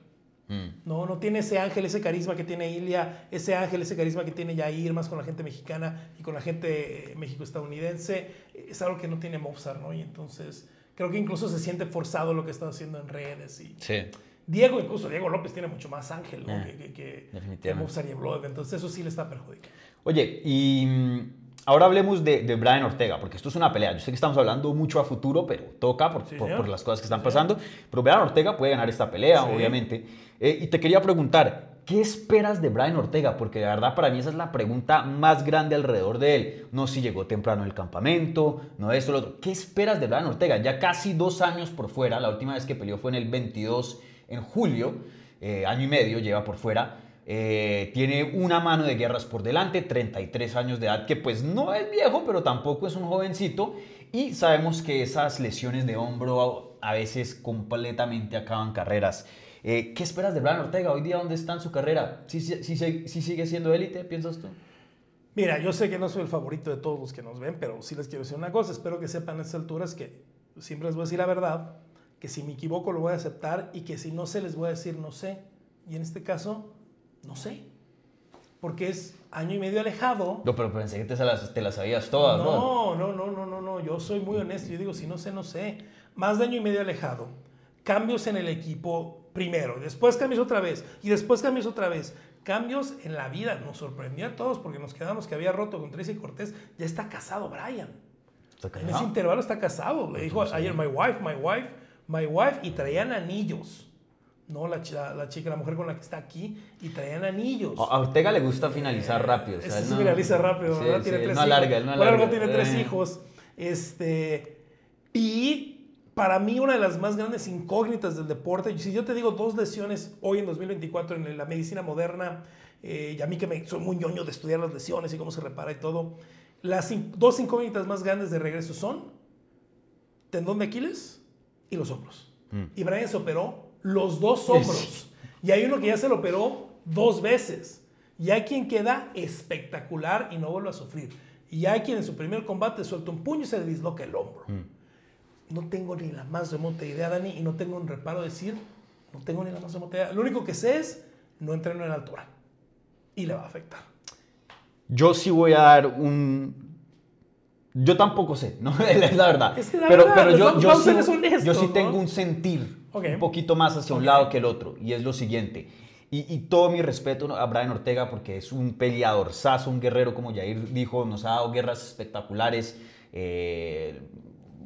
Speaker 3: Mm.
Speaker 4: No, no tiene ese ángel, ese carisma que tiene Ilia, ese ángel, ese carisma que tiene Yair, más con la gente mexicana y con la gente eh, México-estadounidense. Eh, Es algo que no tiene Mofsar, ¿no? Y entonces creo que incluso se siente forzado lo que está haciendo en redes. Y
Speaker 3: Sí.
Speaker 4: Diego, incluso Diego López tiene mucho más ángel, ¿no?
Speaker 3: Eh,
Speaker 4: que, Mofsar y Evloev. Entonces eso sí le está perjudicando.
Speaker 3: Oye, y mm, ahora hablemos de, de Brian Ortega, porque esto es una pelea. Yo sé que estamos hablando mucho a futuro, pero toca por,
Speaker 4: Sí,
Speaker 3: por- las cosas que están pasando. Pero Brian Ortega puede ganar esta pelea, obviamente. Eh, y te quería preguntar, ¿qué esperas de Brian Ortega? Porque la verdad para mí esa es la pregunta más grande alrededor de él. No si llegó temprano al campamento, no esto, lo otro. ¿Qué esperas de Brian Ortega? Ya casi dos años por fuera. La última vez que peleó fue en el 22 en julio. eh, año y medio lleva por fuera. Eh, tiene una mano de guerras por delante, 33 años de edad, que pues no es viejo, pero tampoco es un jovencito. Y sabemos que esas lesiones de hombro a veces completamente acaban carreras. Eh, ¿Qué esperas de Brian Ortega hoy día? ¿Dónde está en su carrera? ¿Sí, sí, sí, sí sigue siendo élite, piensas tú?
Speaker 4: Mira, yo sé que no soy el favorito de todos los que nos ven, pero sí les quiero decir una cosa. Espero que sepan a estas alturas que siempre les voy a decir la verdad, que si me equivoco lo voy a aceptar y que si no sé les voy a decir no sé. Y en este caso, no sé. Porque es año y medio alejado.
Speaker 3: No, pero pensé que te las, te las sabías todas, ¿no?
Speaker 4: No, no, no, no, no, no. Yo soy muy honesto. Yo digo, si no sé, no sé. Más de año y medio alejado. Cambios en el equipo primero. Después cambios otra vez. Y después cambios otra vez. Cambios en la vida. Nos sorprendió a todos porque nos quedamos que había roto con Tracy Cortés. Ya está casado Brian.
Speaker 3: Está
Speaker 4: En ese intervalo está casado. Le dijo ayer, my wife, my wife, my wife. Y traían anillos. No, la, la, la chica, la mujer con la que está aquí. Y traían anillos.
Speaker 3: A Ortega le gusta finalizar rápido. o sea, no-
Speaker 4: finaliza rápido,
Speaker 3: Sí,
Speaker 4: ¿verdad?
Speaker 3: sí,
Speaker 4: tiene
Speaker 3: él
Speaker 4: tres
Speaker 3: no
Speaker 4: hijos.
Speaker 3: alarga, él no
Speaker 4: Por algo
Speaker 3: alarga.
Speaker 4: tiene tres
Speaker 3: Eh.
Speaker 4: hijos. Este, y para mí una de las más grandes incógnitas del deporte, si yo te digo dos lesiones hoy en 2024 en la medicina moderna, eh, y a mí que me, soy muy ñoño de estudiar las lesiones y cómo se repara y todo, las dos incógnitas más grandes de regreso son tendón de Aquiles y los hombros.
Speaker 3: Mm.
Speaker 4: Y Brian se operó los dos hombros. Y hay uno que ya se lo operó dos veces. Y hay quien queda espectacular y no vuelve a sufrir. Y hay quien en su primer combate suelta un puño y se le disloca el hombro. No tengo ni la más remota idea, Dani, y no tengo un reparo de decir, no tengo ni la más remota idea. Lo único que sé es, no entreno en altura. Y le va a afectar.
Speaker 3: Yo sí voy a dar un. Yo tampoco sé, ¿no? es la verdad.
Speaker 4: Es que la
Speaker 3: pero
Speaker 4: verdad,
Speaker 3: pero yo, yo, sí,
Speaker 4: honestos,
Speaker 3: yo sí
Speaker 4: ¿no?
Speaker 3: tengo un sentir
Speaker 4: Ok.
Speaker 3: un poquito más hacia un lado que el otro. Y es lo siguiente. Y, y todo mi respeto a Brian Ortega porque es un peleador, sazo, un guerrero, como Jair dijo, nos ha dado guerras espectaculares. eh,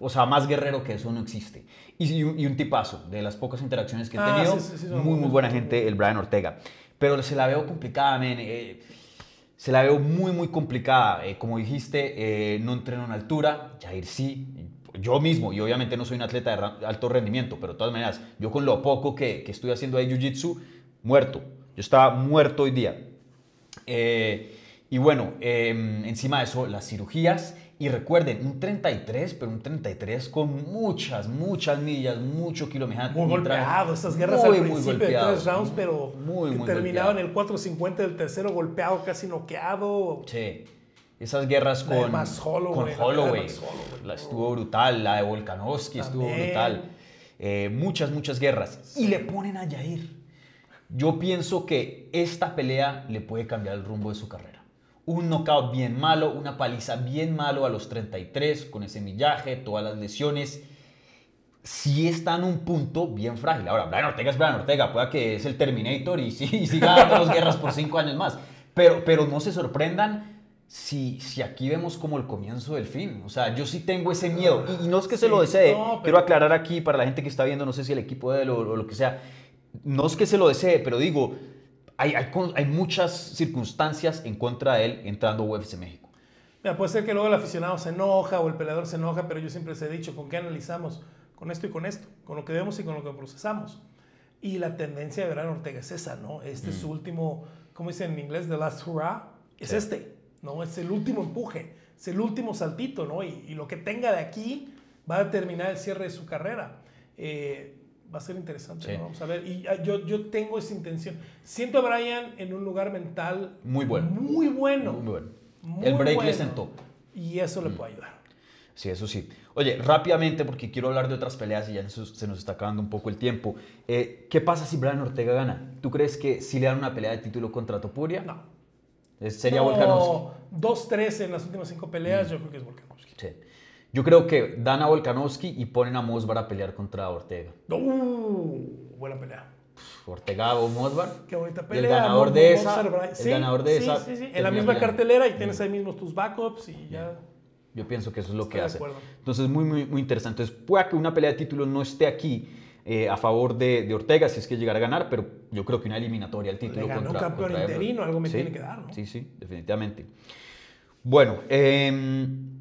Speaker 3: o sea, más guerrero que eso no existe. Y, y un, y un tipazo, de las pocas interacciones que he
Speaker 4: Ah,
Speaker 3: tenido.
Speaker 4: sí, sí, sí, son
Speaker 3: muy, muy buena gente, el Brian Ortega. Pero se la veo complicada, men. eh, se la veo muy, muy complicada. Eh, como dijiste, eh, no entreno en altura, Jair sí, yo mismo, y obviamente no soy un atleta de alto rendimiento, pero de todas maneras, yo con lo poco que, que estoy haciendo de Jiu-Jitsu, muerto. Yo estaba muerto hoy día. Eh, y bueno, eh, encima de eso, las cirugías. Y recuerden, un 33, pero un 33 con muchas, muchas millas, mucho kilometraje.
Speaker 4: Muy golpeado, estas guerras
Speaker 3: Muy,
Speaker 4: al
Speaker 3: muy
Speaker 4: principio de
Speaker 3: golpeado,
Speaker 4: tres rounds,
Speaker 3: sí.
Speaker 4: pero
Speaker 3: muy,
Speaker 4: que
Speaker 3: muy
Speaker 4: terminaban
Speaker 3: golpeado.
Speaker 4: el 450 del tercero golpeado, casi noqueado.
Speaker 3: Sí. Esas guerras
Speaker 4: de
Speaker 3: con,
Speaker 4: Max Holloway,
Speaker 3: con
Speaker 4: de
Speaker 3: Holloway. La estuvo brutal, la de Volkanovski estuvo brutal. Eh, muchas, muchas guerras. Y le ponen a Jair. Yo pienso que esta pelea le puede cambiar el rumbo de su carrera. Un knockout bien malo, una paliza bien malo a los 33, con ese millaje, todas las lesiones. Sí está en un punto bien frágil. Ahora, Brian Ortega es Brian Ortega, pueda que es el Terminator y sí, y siga dando las guerras por cinco años más. Pero, pero no se sorprendan si, si aquí vemos como el comienzo del fin. O sea, yo sí tengo ese miedo. Y, y no es que se lo desee.
Speaker 4: no, pero-
Speaker 3: Quiero aclarar aquí para la gente que está viendo, no sé si el equipo de él o, o lo que sea. No es que se lo desee, pero digo, hay, hay, hay muchas circunstancias en contra de él entrando a UFC México.
Speaker 4: Mira, puede ser que luego el aficionado se enoja o el peleador se enoja, pero yo siempre les he dicho, ¿con qué analizamos? Con esto y con esto, con lo que vemos y con lo que procesamos. Y la tendencia de Brian Ortega es esa, ¿no? Este es su último, ¿cómo dicen en inglés? The last hurrah. Es
Speaker 3: Sí.
Speaker 4: este, ¿no? Es el último empuje, es el último saltito, ¿no? Y, y lo que tenga de aquí va a determinar el cierre de su carrera. Eh, va a ser interesante,
Speaker 3: Sí.
Speaker 4: ¿no? Vamos a ver. Y ah, yo, yo tengo esa intención. Siento a Brian en un lugar mental
Speaker 3: Muy bueno.
Speaker 4: Muy bueno.
Speaker 3: Muy bueno.
Speaker 4: Muy
Speaker 3: el break le
Speaker 4: bueno.
Speaker 3: sentó.
Speaker 4: Y eso le puede ayudar.
Speaker 3: Sí, eso sí. Oye, rápidamente, porque quiero hablar de otras peleas y ya se nos está acabando un poco el tiempo. Eh, ¿Qué pasa si Brian Ortega gana? ¿Tú crees que si le dan una pelea de título contra Topuria?
Speaker 4: No.
Speaker 3: Sería
Speaker 4: No,
Speaker 3: Volkanovski.
Speaker 4: 2-3 en las últimas cinco peleas, yo creo que es Volkanovski.
Speaker 3: Sí. Yo creo que dan a Volkanovski y ponen a Mosbar a pelear contra Ortega.
Speaker 4: Uh, buena pelea.
Speaker 3: Ortega o Mosbar.
Speaker 4: Qué bonita
Speaker 3: Y
Speaker 4: pelea.
Speaker 3: el ganador de esa, el ganador de
Speaker 4: sí,
Speaker 3: esa
Speaker 4: sí, sí. En la misma
Speaker 3: peleando.
Speaker 4: cartelera y tienes ahí mismo tus backups y ya.
Speaker 3: Yo pienso que eso es lo
Speaker 4: Estoy
Speaker 3: que hace. Entonces, muy, muy, muy interesante. Entonces, pueda que una pelea de título no esté aquí eh, a favor de, de Ortega, si es que llegara a ganar, pero yo creo que una eliminatoria al título
Speaker 4: Le ganó
Speaker 3: contra,
Speaker 4: campeón
Speaker 3: contra
Speaker 4: interino, algo me
Speaker 3: Sí,
Speaker 4: tiene que dar, ¿no?
Speaker 3: Sí, sí, definitivamente. Bueno, em,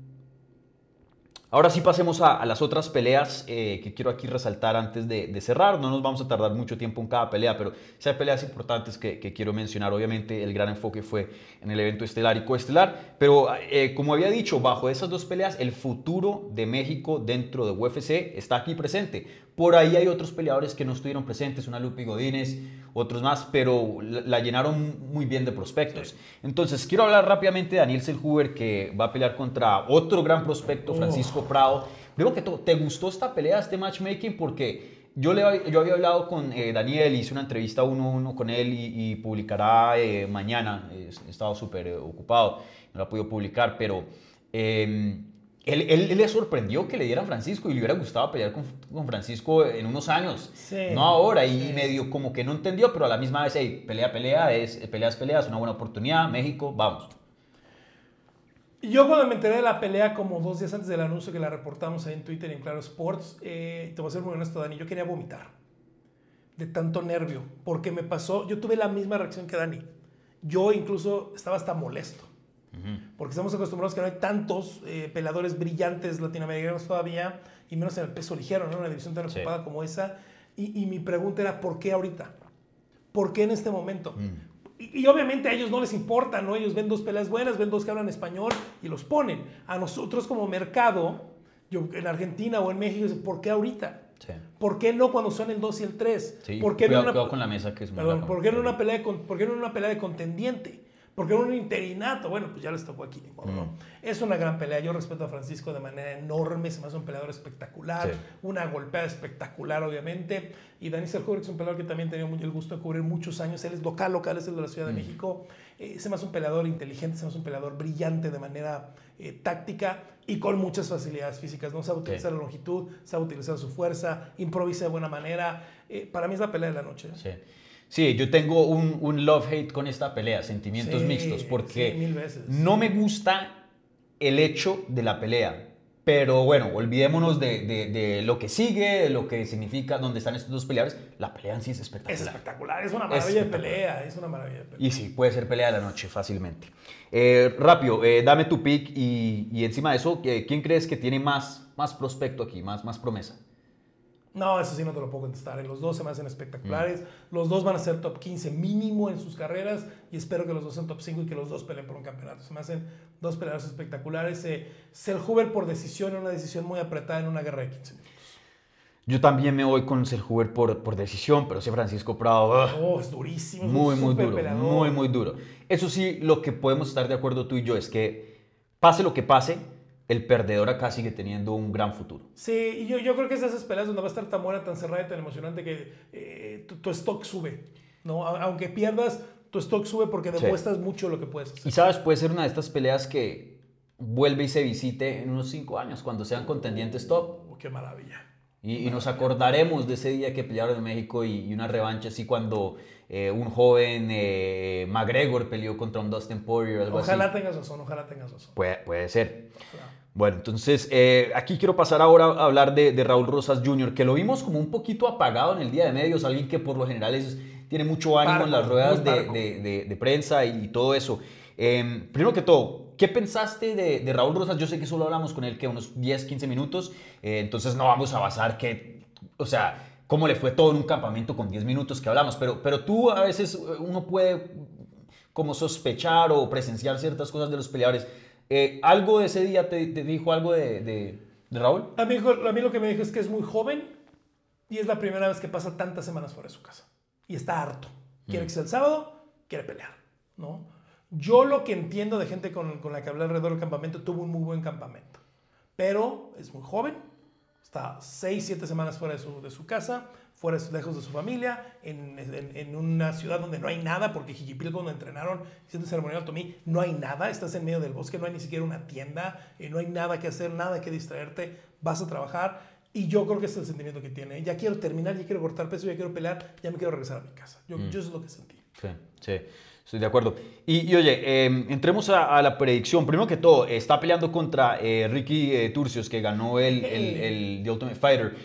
Speaker 3: Ahora sí pasemos a, las otras peleas eh, que quiero aquí resaltar antes de, cerrar. No nos vamos a tardar mucho tiempo en cada pelea, pero sí hay peleas importantes que, que quiero mencionar. Obviamente el gran enfoque fue en el evento estelar y coestelar, pero eh, como había dicho, bajo esas dos peleas el futuro de México dentro de UFC está aquí presente. Por ahí hay otros peleadores que no estuvieron presentes, una Lupi Godínez, otros más, pero la, la llenaron muy bien de prospectos. Entonces, quiero hablar rápidamente de Daniel Selhuber, que va a pelear contra otro gran prospecto, Francisco Prado. Primero que todo, ¿te gustó esta pelea, este matchmaking? Porque yo, le, yo había hablado con eh, Daniel, hice una entrevista uno a uno con él y, y publicará eh, mañana. He estado súper eh, ocupado, no la he podido publicar, pero... eh, él, él- él le sorprendió que le dieran Francisco y le hubiera gustado pelear con, con Francisco en unos años,
Speaker 4: Sí,
Speaker 3: no ahora, y
Speaker 4: sí.
Speaker 3: medio como que no entendió, pero a la misma vez, hey, pelea, pelea, es, pelea es pelea, es una buena oportunidad, México, vamos.
Speaker 4: Y Yo cuando me enteré de la pelea como dos días antes del anuncio que la reportamos ahí en Twitter y en Claro Sports, eh, te voy a ser muy honesto, Dani, yo quería vomitar de tanto nervio, porque me pasó, yo tuve la misma reacción que Dani. Yo incluso estaba hasta molesto, porque estamos acostumbrados que no hay tantos eh, peleadores brillantes latinoamericanos todavía, y menos en el peso ligero, ¿no? En una división tan
Speaker 3: Sí.
Speaker 4: ocupada como esa. Y, y mi pregunta era, ¿por qué ahorita? ¿Por qué en este momento? Y, y obviamente a ellos no les importa, ¿no? Ellos ven dos peleas buenas, ven dos que hablan español y los ponen. A nosotros como mercado, yo en Argentina o en México, ¿por qué ahorita?
Speaker 3: Sí.
Speaker 4: ¿Por qué no cuando son el 2 y el 3?
Speaker 3: Sí,
Speaker 4: ¿Por qué no
Speaker 3: cuidado,
Speaker 4: una-
Speaker 3: cuidado con la mesa que es muy
Speaker 4: Perdón. ¿por qué no una pelea de, por qué no una pelea de contendiente? ¿Por qué no un interinato? Bueno, pues ya les tocó aquí. ¿no? Es una gran pelea. Yo respeto a Francisco de manera enorme. Se me hace un peleador espectacular.
Speaker 3: Sí.
Speaker 4: Una golpeada espectacular, obviamente. Y Dani Serjur es un peleador que también tenía el gusto de cubrir muchos años. Él es local, local, es el de la. Ciudad de México. Eh, se me hace un peleador inteligente, se me hace un peleador brillante de manera eh, táctica y con muchas facilidades físicas. No sabe utilizar la longitud, sabe utilizar su fuerza, improvisa de buena manera. Eh, para mí es la pelea de la noche. ¿eh?
Speaker 3: Sí. Sí, yo tengo un, un love-hate con esta pelea, sentimientos
Speaker 4: Sí,
Speaker 3: mixtos, porque
Speaker 4: sí, mil veces.
Speaker 3: no me gusta el hecho de la pelea, Pero bueno, olvidémonos de, de- de lo que sigue, de lo que significa, dónde están estos dos peleadores. La pelea en sí es espectacular.
Speaker 4: Es espectacular, es una maravilla de
Speaker 3: espectacular.
Speaker 4: pelea, es una maravilla de pelea.
Speaker 3: Y sí, puede ser pelea de la noche fácilmente. Eh, rápido, eh, dame tu pick y, y encima de eso, eh, ¿quién crees que tiene más, más prospecto aquí, más, más promesa?
Speaker 4: No, eso sí no te lo puedo contestar. eh. Los dos se me hacen espectaculares.
Speaker 3: Mm.
Speaker 4: Los dos van a ser top 15 mínimo en sus carreras y espero que los dos sean top 5 y que los dos peleen por un campeonato. Se me hacen dos peleadores espectaculares. Eh, Selhuber por decisión, una decisión muy apretada en una guerra de 15 minutos.
Speaker 3: Yo también me voy con Selhuber por, por decisión, pero ese Francisco Prado,
Speaker 4: Oh, es durísimo. es
Speaker 3: muy, muy duro,
Speaker 4: peleador.
Speaker 3: muy, muy duro. Eso sí, lo que podemos estar de acuerdo tú y yo es que, pase lo que pase, el perdedor acá sigue teniendo un gran futuro.
Speaker 4: Sí, y yo, yo creo que es de esas peleas donde va a estar tan buena, tan cerrada y tan emocionante que eh, tu, tu stock sube. ¿no? Aunque pierdas, tu stock sube porque
Speaker 3: Sí.
Speaker 4: demuestras mucho lo que puedes hacer.
Speaker 3: Y sabes, puede ser una de estas peleas que vuelve y se visite en unos cinco años, cuando sean contendientes top.
Speaker 4: Oh, qué maravilla.
Speaker 3: Y, y nos acordaremos de ese día que pelearon en México y, y una revancha así cuando eh, un joven eh, McGregor peleó contra un Dustin Poirier, algo
Speaker 4: Ojalá
Speaker 3: así.
Speaker 4: tengas razón, ojalá tengas razón.
Speaker 3: Puede, puede ser.
Speaker 4: Ojalá.
Speaker 3: Bueno, entonces eh, aquí quiero pasar ahora a hablar de, de Raúl Rosas Jr., que lo vimos como un poquito apagado en el día de medios, alguien que por lo general es, tiene mucho ánimo en las ruedas de, de- prensa y, todo eso. Eh, primero que todo, ¿qué pensaste de, de Raúl Rosas? Yo sé que solo hablamos con él que unos 10, 15 minutos, eh, entonces no vamos a basar que, o sea, cómo le fue todo en un campamento con 10 minutos que hablamos, pero, pero tú a veces eh, uno puede como sospechar o presenciar ciertas cosas de los peleadores. Eh, ¿Algo de ese día te, te dijo algo de, de- de Raúl?
Speaker 4: A mí, a mí lo que me dijo es que es muy joven y es la primera vez que pasa tantas semanas fuera de su casa. Y está harto. Quiere que sea el sábado, quiere pelear. ¿no? Yo lo que entiendo de gente con, con la que hablé alrededor del campamento, tuvo un muy buen campamento. Pero es muy joven, está 6, 7 semanas fuera de su, de su casa, fuera lejos de su familia, en, en- en una ciudad donde no hay nada, porque Jiquipilco, donde entrenaron, siendo ceremonial Tomí, no hay nada, estás en medio del bosque, no hay ni siquiera una tienda, eh, no hay nada que hacer, nada que distraerte, vas a trabajar. Y yo creo que ese es el sentimiento que tiene. Ya quiero terminar, ya quiero cortar peso, ya quiero pelear, ya me quiero regresar a mi casa. Yo, yo eso es lo que sentí.
Speaker 3: Sí, sí, estoy de acuerdo. Y, y oye, eh, entremos a, a la predicción. Primero que todo, está peleando contra eh, Ricky eh, Turcios, que ganó el, el, el The Ultimate Fighter.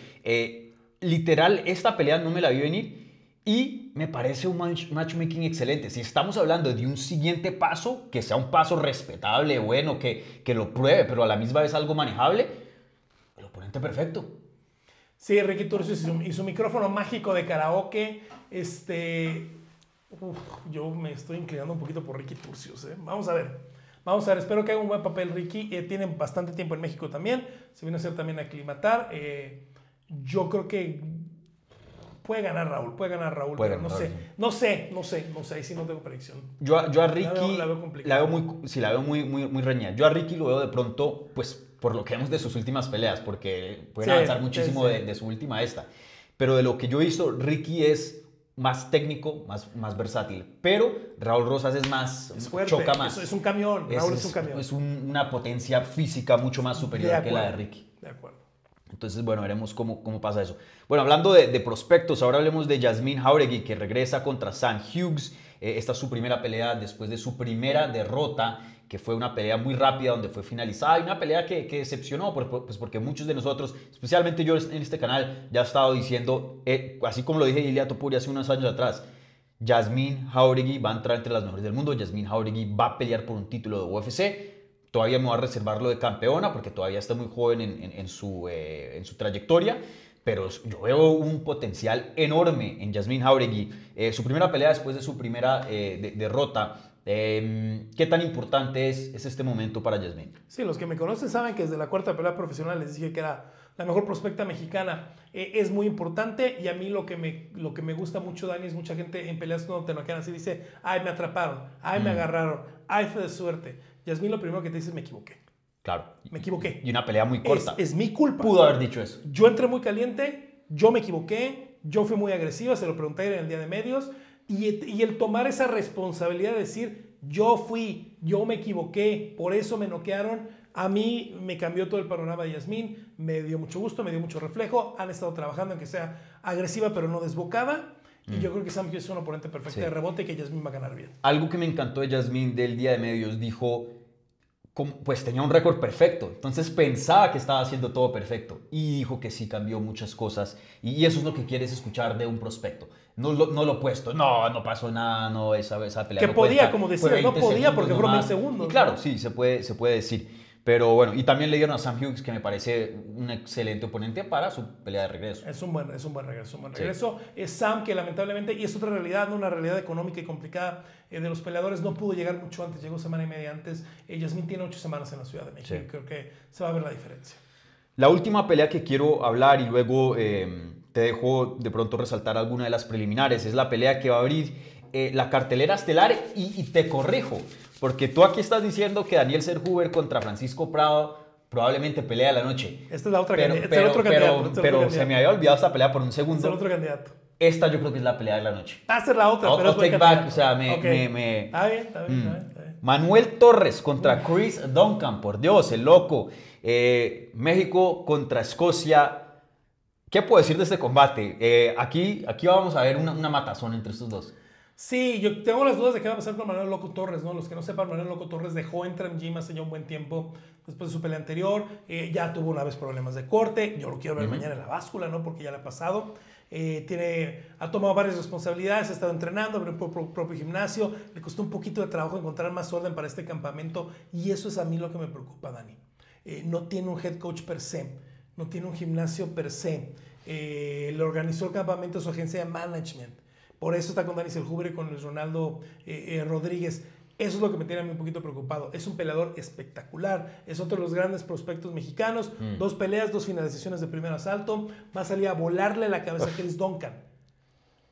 Speaker 3: Literal, esta pelea no me la vi venir y me parece un match- matchmaking excelente. Si estamos hablando de un siguiente paso, que sea un paso respetable, bueno, que, que lo pruebe, pero a la misma vez algo manejable, el oponente perfecto.
Speaker 4: Sí, Ricky Turcios y y su micrófono mágico de karaoke. Este. yo me estoy inclinando un poquito por Ricky Turcios. ¿eh? Vamos a ver. Vamos a ver. Espero que haga un buen papel Ricky. Eh, tiene bastante tiempo en México también. Se viene a hacer también aclimatar. Eh, yo creo que puede ganar Raúl. Puede ganar Raúl.
Speaker 3: Puede
Speaker 4: pero no sé.
Speaker 3: Sí.
Speaker 4: No sé, no sé, no sé. Ahí sí no tengo predicción.
Speaker 3: Yo, a- yo a
Speaker 4: La
Speaker 3: Ricky
Speaker 4: veo- la veo complicada.
Speaker 3: la veo muy, sí, la veo muy, muy, muy reñida. Yo a Ricky lo veo de pronto, pues, por lo que vemos de sus últimas peleas, porque pueden
Speaker 4: Sí,
Speaker 3: avanzar muchísimo
Speaker 4: sí.
Speaker 3: De, de su última esta. Pero de lo que yo he visto, Ricky es más técnico, más, más versátil. Pero Raúl Rosas es más,
Speaker 4: Es fuerte.
Speaker 3: choca más.
Speaker 4: Es, es un camión. Raúl es, un camión.
Speaker 3: es un- una potencia física mucho más superior que la de Ricky.
Speaker 4: De acuerdo.
Speaker 3: Entonces, bueno, veremos cómo, cómo pasa eso. Bueno, hablando de, prospectos, ahora hablemos de Jasmine Jauregui, que regresa contra Sam Hughes. Eh, esta es su primera pelea después de su primera derrota, que fue una pelea muy rápida donde fue finalizada y una pelea que, que decepcionó, pues porque muchos de nosotros, especialmente yo en este canal, ya he estado diciendo, eh, así como lo dije Ilia Topuri hace unos años atrás, Jasmine Jauregui va a entrar entre las mejores del mundo, Jasmine Jauregui va a pelear por un título de UFC, todavía me voy a reservar lo de campeona porque todavía está muy joven en, en- en su, eh, en su trayectoria. Pero yo veo un potencial enorme en Jasmine Jauregui. Eh, su primera pelea después de su primera eh, de- derrota. Eh, ¿Qué tan importante es, es este momento para Jasmine?
Speaker 4: Sí, los que me conocen saben que desde la cuarta pelea profesional les dije que era la mejor prospecta mexicana. Eh, es muy importante y a mí lo que, me, lo que me gusta mucho, Dani, es mucha gente en peleas cuando te así dice, ay, me atraparon, ay, me agarraron, ay, fue de suerte. Yasmín lo primero que te dice es, me equivoqué.
Speaker 3: Claro.
Speaker 4: Me equivoqué.
Speaker 3: Y una pelea muy corta.
Speaker 4: es mi culpa.
Speaker 3: Pudo haber dicho eso.
Speaker 4: Yo entré muy caliente, yo me equivoqué, yo fui muy agresiva, se lo pregunté en el día de medios, y, y el tomar esa responsabilidad de decir, yo fui, yo me equivoqué, por eso me noquearon, a mí me cambió todo el panorama de Yasmín, me dio mucho gusto, me dio mucho reflejo, han estado trabajando en que sea agresiva pero no desbocada, y yo creo que Sam Hughes es un oponente perfecto
Speaker 3: Mm. Sí.
Speaker 4: de rebote y que Yasmín va a ganar bien.
Speaker 3: Algo que me encantó de Jasmine del día de medios, dijo, pues tenía un récord perfecto. Entonces pensaba que estaba haciendo todo perfecto. Y dijo que sí cambió muchas cosas. Y, eso es lo que quieres escuchar de un prospecto. No lo, no lo opuesto. No, no pasó nada. No, esa, esa pelea
Speaker 4: Que
Speaker 3: no
Speaker 4: podía,
Speaker 3: cuenta,
Speaker 4: como
Speaker 3: fue
Speaker 4: decías, no
Speaker 3: 20
Speaker 4: podía
Speaker 3: segundos
Speaker 4: porque fueron
Speaker 3: nomás.
Speaker 4: 20 segundos,
Speaker 3: Y claro, sí, se puede, se puede decir. Pero bueno, y también le dieron a Sam Hughes, que me parece un excelente oponente para su pelea de regreso.
Speaker 4: Es un buen, es un buen regreso. Un buen
Speaker 3: Sí.
Speaker 4: regreso. Es Sam que lamentablemente, y es otra realidad, ¿no? una realidad económica y complicada eh, de los peleadores, no pudo llegar mucho antes, llegó semana y media antes. Eh, Yasmín tiene ocho semanas en la Ciudad de México
Speaker 3: Sí.
Speaker 4: creo que se va a ver la diferencia.
Speaker 3: La última pelea que quiero hablar y luego eh, te dejo de pronto resaltar alguna de las preliminares es la pelea que va a abrir eh, la cartelera estelar y, y te corrijo, porque tú aquí estás diciendo que Daniel Serhuber contra Francisco Prado probablemente pelea de la noche.
Speaker 4: Esta es la otra
Speaker 3: Pero,
Speaker 4: candidata.
Speaker 3: pero,
Speaker 4: es el otro
Speaker 3: pero-
Speaker 4: candidato. este es el
Speaker 3: pero
Speaker 4: otro
Speaker 3: se me había olvidado esta pelea por un
Speaker 4: Este es el
Speaker 3: segundo.
Speaker 4: otro candidato.
Speaker 3: Esta yo creo que es la pelea de la noche.
Speaker 4: Va a ser la otra,
Speaker 3: I'll-
Speaker 4: pero
Speaker 3: I'll take back,
Speaker 4: candidato.
Speaker 3: o sea, me-
Speaker 4: Ok.
Speaker 3: me- me-
Speaker 4: Está bien, está bien,
Speaker 3: Mm.
Speaker 4: está bien, está bien.
Speaker 3: Manuel Torres contra Chris Duncan, por Dios, el loco. Eh, México contra Escocia. ¿Qué puedo decir de este combate? Eh, aquí, aquí vamos a ver una, una matazón entre estos dos.
Speaker 4: Sí, yo tengo las dudas de qué va a pasar con Manuel Loco Torres, ¿no? Los que no sepan, Manuel Loco Torres dejó entrar en Gym hace ya un buen tiempo después de su pelea anterior. Eh, ya tuvo una vez problemas de corte. Yo lo quiero ver mañana en la báscula, ¿no? Porque ya le ha pasado. Eh, tiene, ha tomado varias responsabilidades, ha estado entrenando, abrió un pro- propio gimnasio. Le costó un poquito de trabajo encontrar más orden para este campamento. Y eso es a mí lo que me preocupa, Dani. Eh, no tiene un head coach per se, no tiene un gimnasio per se. Le organizó el campamento su agencia de management. Por eso está con Dani Seljubre y con Luis Ronaldo eh, eh, Rodríguez. Eso es lo que me tiene a mí un poquito preocupado. Es un peleador espectacular. Es otro de los grandes prospectos mexicanos. Dos peleas, dos finalizaciones de primer asalto. Va a salir a volarle la cabeza a Chris Duncan.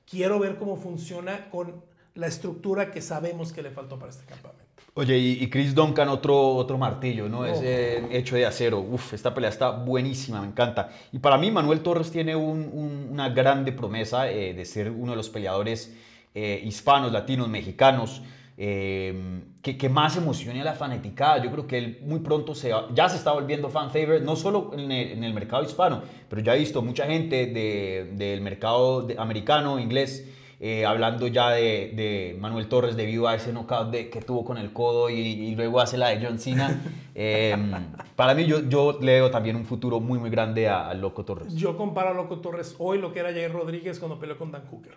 Speaker 4: Quiero ver cómo funciona con la estructura que sabemos que le faltó para este campamento.
Speaker 3: Oye, y, Chris Duncan, otro, otro martillo, ¿no? Es
Speaker 4: Oh.
Speaker 3: eh, hecho de acero. Uf, esta pelea está buenísima, me encanta. Y para mí, Manuel Torres tiene un- un- una grande promesa eh, de ser uno de los peleadores eh, hispanos, latinos, mexicanos. eh, que, que más emocione a la fanaticada. Yo creo que él muy pronto se va- ya se está volviendo fan favorite, no solo en el, en el mercado hispano, pero ya he visto mucha gente de- del mercado de- americano, inglés, eh, hablando ya de, de Manuel Torres debido a ese knockout de, que tuvo con el codo y, y luego hace la de John Cena. Eh, para mí, yo, yo le veo también un futuro muy, muy grande a- Loco Torres.
Speaker 4: Yo comparo a Loco Torres hoy lo que era Jair Rodríguez cuando peleó con Dan Hooker.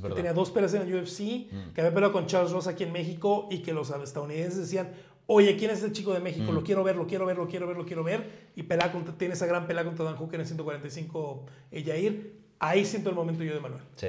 Speaker 4: Que tenía dos peleas en el UFC, que había peleado con Charles Ross aquí en México y que los estadounidenses decían, oye, ¿quién es ese chico de México? Lo quiero ver, lo quiero ver, lo quiero ver, lo quiero ver. Y pelea contra, tiene esa gran pelea contra Dan Hooker en 145 eh, Jair. Ahí siento el momento yo de Manuel.
Speaker 3: Sí.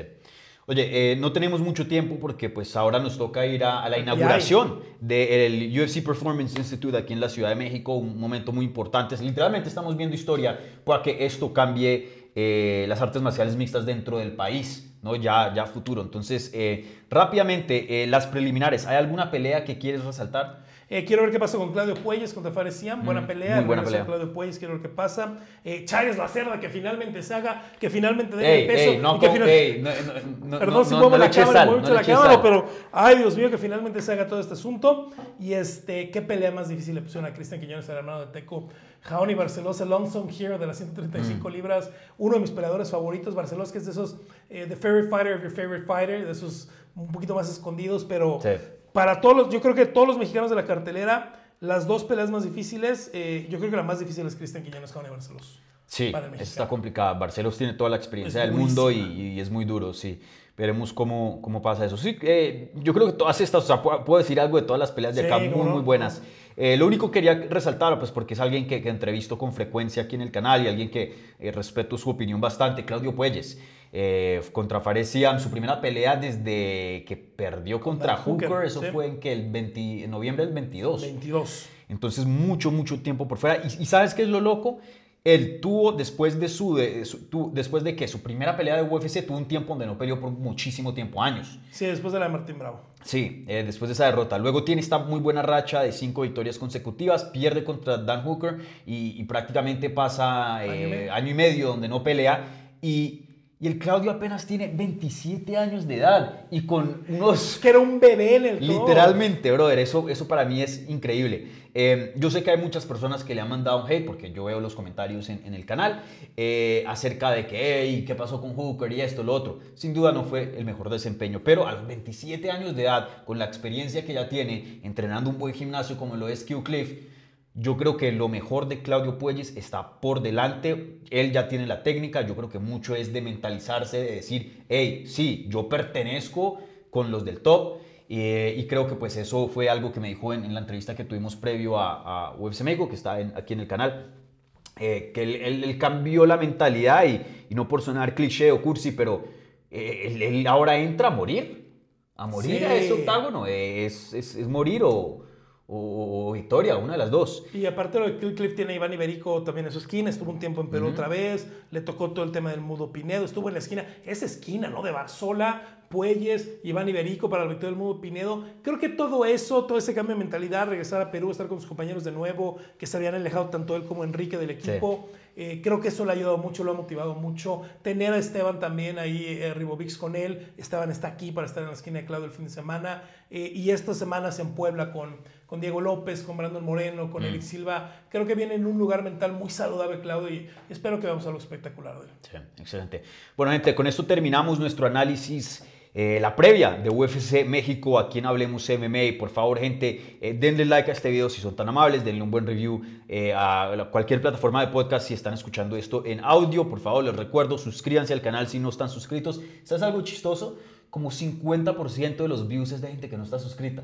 Speaker 3: Oye, eh, no tenemos mucho tiempo porque pues ahora nos toca ir a, a la inauguración del UFC Performance Institute aquí en la Ciudad de México, un momento muy importante. Literalmente estamos viendo historia para que esto cambie eh, las artes marciales mixtas dentro del país, ¿no? Ya, ya futuro. Entonces, eh, rápidamente, las preliminares, ¿hay alguna pelea que quieres resaltar?
Speaker 4: Eh, quiero ver qué pasa con Claudio Puelles contra Fares Siam. Buena
Speaker 3: Mm,
Speaker 4: pelea.
Speaker 3: muy buena pelea.
Speaker 4: Claudio Puelles, quiero ver qué pasa. Eh, Chávez Lacerda, que finalmente se haga, que finalmente dé el peso.
Speaker 3: ey, no,
Speaker 4: y que
Speaker 3: con-
Speaker 4: final-
Speaker 3: ey, no,
Speaker 4: Perdón si
Speaker 3: no,
Speaker 4: muevo la cámara,
Speaker 3: sal,
Speaker 4: mucho la cámara,
Speaker 3: sal.
Speaker 4: pero ay Dios mío, que finalmente se haga todo este asunto. Y este, qué pelea más difícil le pusieron a Cristian Quiñones, el hermano de Teco. Jaoni Barcelos, el Longsong Hero de las
Speaker 3: Mm.
Speaker 4: 135 libras, uno de mis peleadores favoritos. Barcelos, que es de esos, eh, the favorite fighter of your favorite fighter, de esos un poquito más escondidos, pero
Speaker 3: Sí.
Speaker 4: Para todos los, yo creo que todos los mexicanos de la cartelera, las dos peleas más difíciles, eh, yo creo que la más difícil es Cristian Quiñones, Jaoni Barcelos.
Speaker 3: Sí, está complicada. Barcelos tiene toda la experiencia
Speaker 4: Es
Speaker 3: del mundo y, es muy duro, sí. Veremos cómo, cómo pasa eso. Sí, eh, yo creo que todas estas, o sea, puedo, decir algo de todas las peleas de
Speaker 4: Sí,
Speaker 3: acá, muy,
Speaker 4: no.
Speaker 3: muy buenas. Eh, lo único que quería resaltar, pues porque es alguien que, que entrevisto con frecuencia aquí en el canal y alguien que eh, respeto su opinión bastante, Claudio Puelles. Eh, contra Fares Siam, su primera pelea desde que perdió contra
Speaker 4: Hooker,
Speaker 3: Hooker, eso
Speaker 4: sí.
Speaker 3: fue en que el 20, en noviembre del 22.
Speaker 4: 22.
Speaker 3: Entonces, mucho, mucho tiempo por fuera. ¿Y, y sabes qué es lo loco? Él tuvo, después de, su, de, su- tu- después de que su primera pelea de UFC, tuvo un tiempo donde no peleó por muchísimo tiempo, años.
Speaker 4: Sí, después de la de Martín Bravo.
Speaker 3: Sí, eh, después de esa derrota. Luego tiene esta muy buena racha de cinco victorias consecutivas, pierde contra Dan Hooker y, y prácticamente pasa
Speaker 4: Año y
Speaker 3: eh,
Speaker 4: medio.
Speaker 3: año y medio donde no pelea. Y, y el Claudio apenas tiene 27 años de edad y con unos
Speaker 4: que era un bebé en el.
Speaker 3: Literalmente, brother, eso, eso para mí es increíble. Eh, yo sé que hay muchas personas que le han mandado hate, porque yo veo los comentarios en, en el canal, eh, acerca de que, hey, ¿qué pasó con Hooker y esto, lo otro? Sin duda no fue el mejor desempeño, pero a los 27 años de edad, con la experiencia que ya tiene, entrenando un buen gimnasio como lo es Q Cliff, Yo creo que lo mejor de Claudio Puelles está por delante. Él ya tiene la técnica. Yo creo que mucho es de mentalizarse, de decir, hey, sí, yo pertenezco con los del top. Eh, y creo que pues eso fue algo que me dijo en, la entrevista que tuvimos previo a, a UFC México, que está aquí en el canal. Eh, que él, cambió la mentalidad y, no por sonar cliché o cursi, pero eh, él, ahora entra a morir. A morir a ese octágono. Es, es, es morir o, o, Victoria, una de las dos.
Speaker 4: Y aparte lo de Cliff tiene Iván Iberico también en su esquina, estuvo un tiempo en Perú otra vez, le tocó todo el tema del Mudo Pinedo, estuvo en la esquina, esa esquina, ¿no? De Barzola, Puelles, Iván Iberico para el Victoria del Mudo Pinedo. Creo que todo eso, todo ese cambio de mentalidad, regresar a Perú, estar con sus compañeros de nuevo, que se habían alejado tanto él como Enrique del equipo. Eh, creo que eso le ha ayudado mucho, lo ha motivado mucho. Tener a Esteban también ahí, eh, Ribovix con él. Esteban está aquí para estar en la esquina de Claudio el fin de semana. Eh, y estas semanas en Puebla con, con Diego López, con Brandon Moreno, con mm. Eric Silva. Creo que viene en un lugar mental muy saludable, Claudio, y espero que veamos algo espectacular de él.
Speaker 3: Sí, excelente. Bueno, gente, con esto terminamos nuestro análisis eh, la previa de UFC México, aquí en Hablemos MMA. Por favor, gente, eh, denle like a este video si son tan amables, denle un buen review eh, a cualquier plataforma de podcast si están escuchando esto en audio. Por favor, les recuerdo, suscríbanse al canal si no están suscritos. ¿Sabes algo chistoso? Como 50% de los views es de gente que no está suscrita.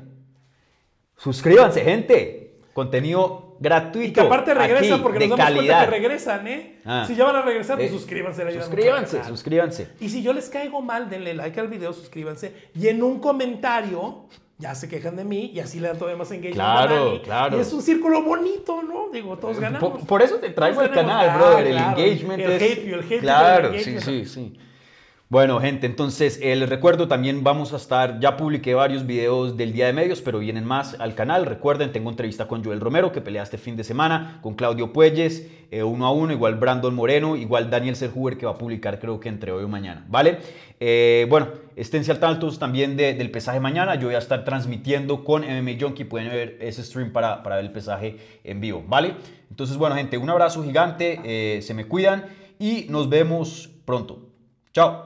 Speaker 3: Suscríbanse, gente. Contenido gratuito. Y
Speaker 4: que aparte regresan porque nos damos calidad. cuenta que regresan, ¿eh? Ah. Si ya van a regresar, pues eh, suscríbanse.
Speaker 3: Suscríbanse, suscríbanse.
Speaker 4: Y si yo les caigo mal, denle like al video, suscríbanse. Y en un comentario, ya se quejan de mí y así le dan todavía más engagement.
Speaker 3: Claro, claro.
Speaker 4: Y es un círculo bonito, ¿no? Digo, todos ganamos.
Speaker 3: Por, eso te traigo el canal, brother. El engagement
Speaker 4: el Hate, el hate
Speaker 3: claro, sí, sí, sí. Bueno, gente, entonces eh, les recuerdo también vamos a estar, ya publiqué varios videos del Día de Medios, pero vienen más al canal. Recuerden, tengo entrevista con Joel Romero, que pelea este fin de semana, con Claudio Puelles, eh, uno a uno, igual Brandon Moreno, igual Daniel Serhuber, que va a publicar creo que entre hoy o mañana, ¿vale? Eh, bueno, esténse al tanto también del pesaje mañana. Yo voy a estar transmitiendo con MMA Junkie, pueden ver ese stream para, para ver el pesaje en vivo, ¿vale? Entonces, bueno, gente, un abrazo gigante, se me cuidan y nos vemos pronto. Chao.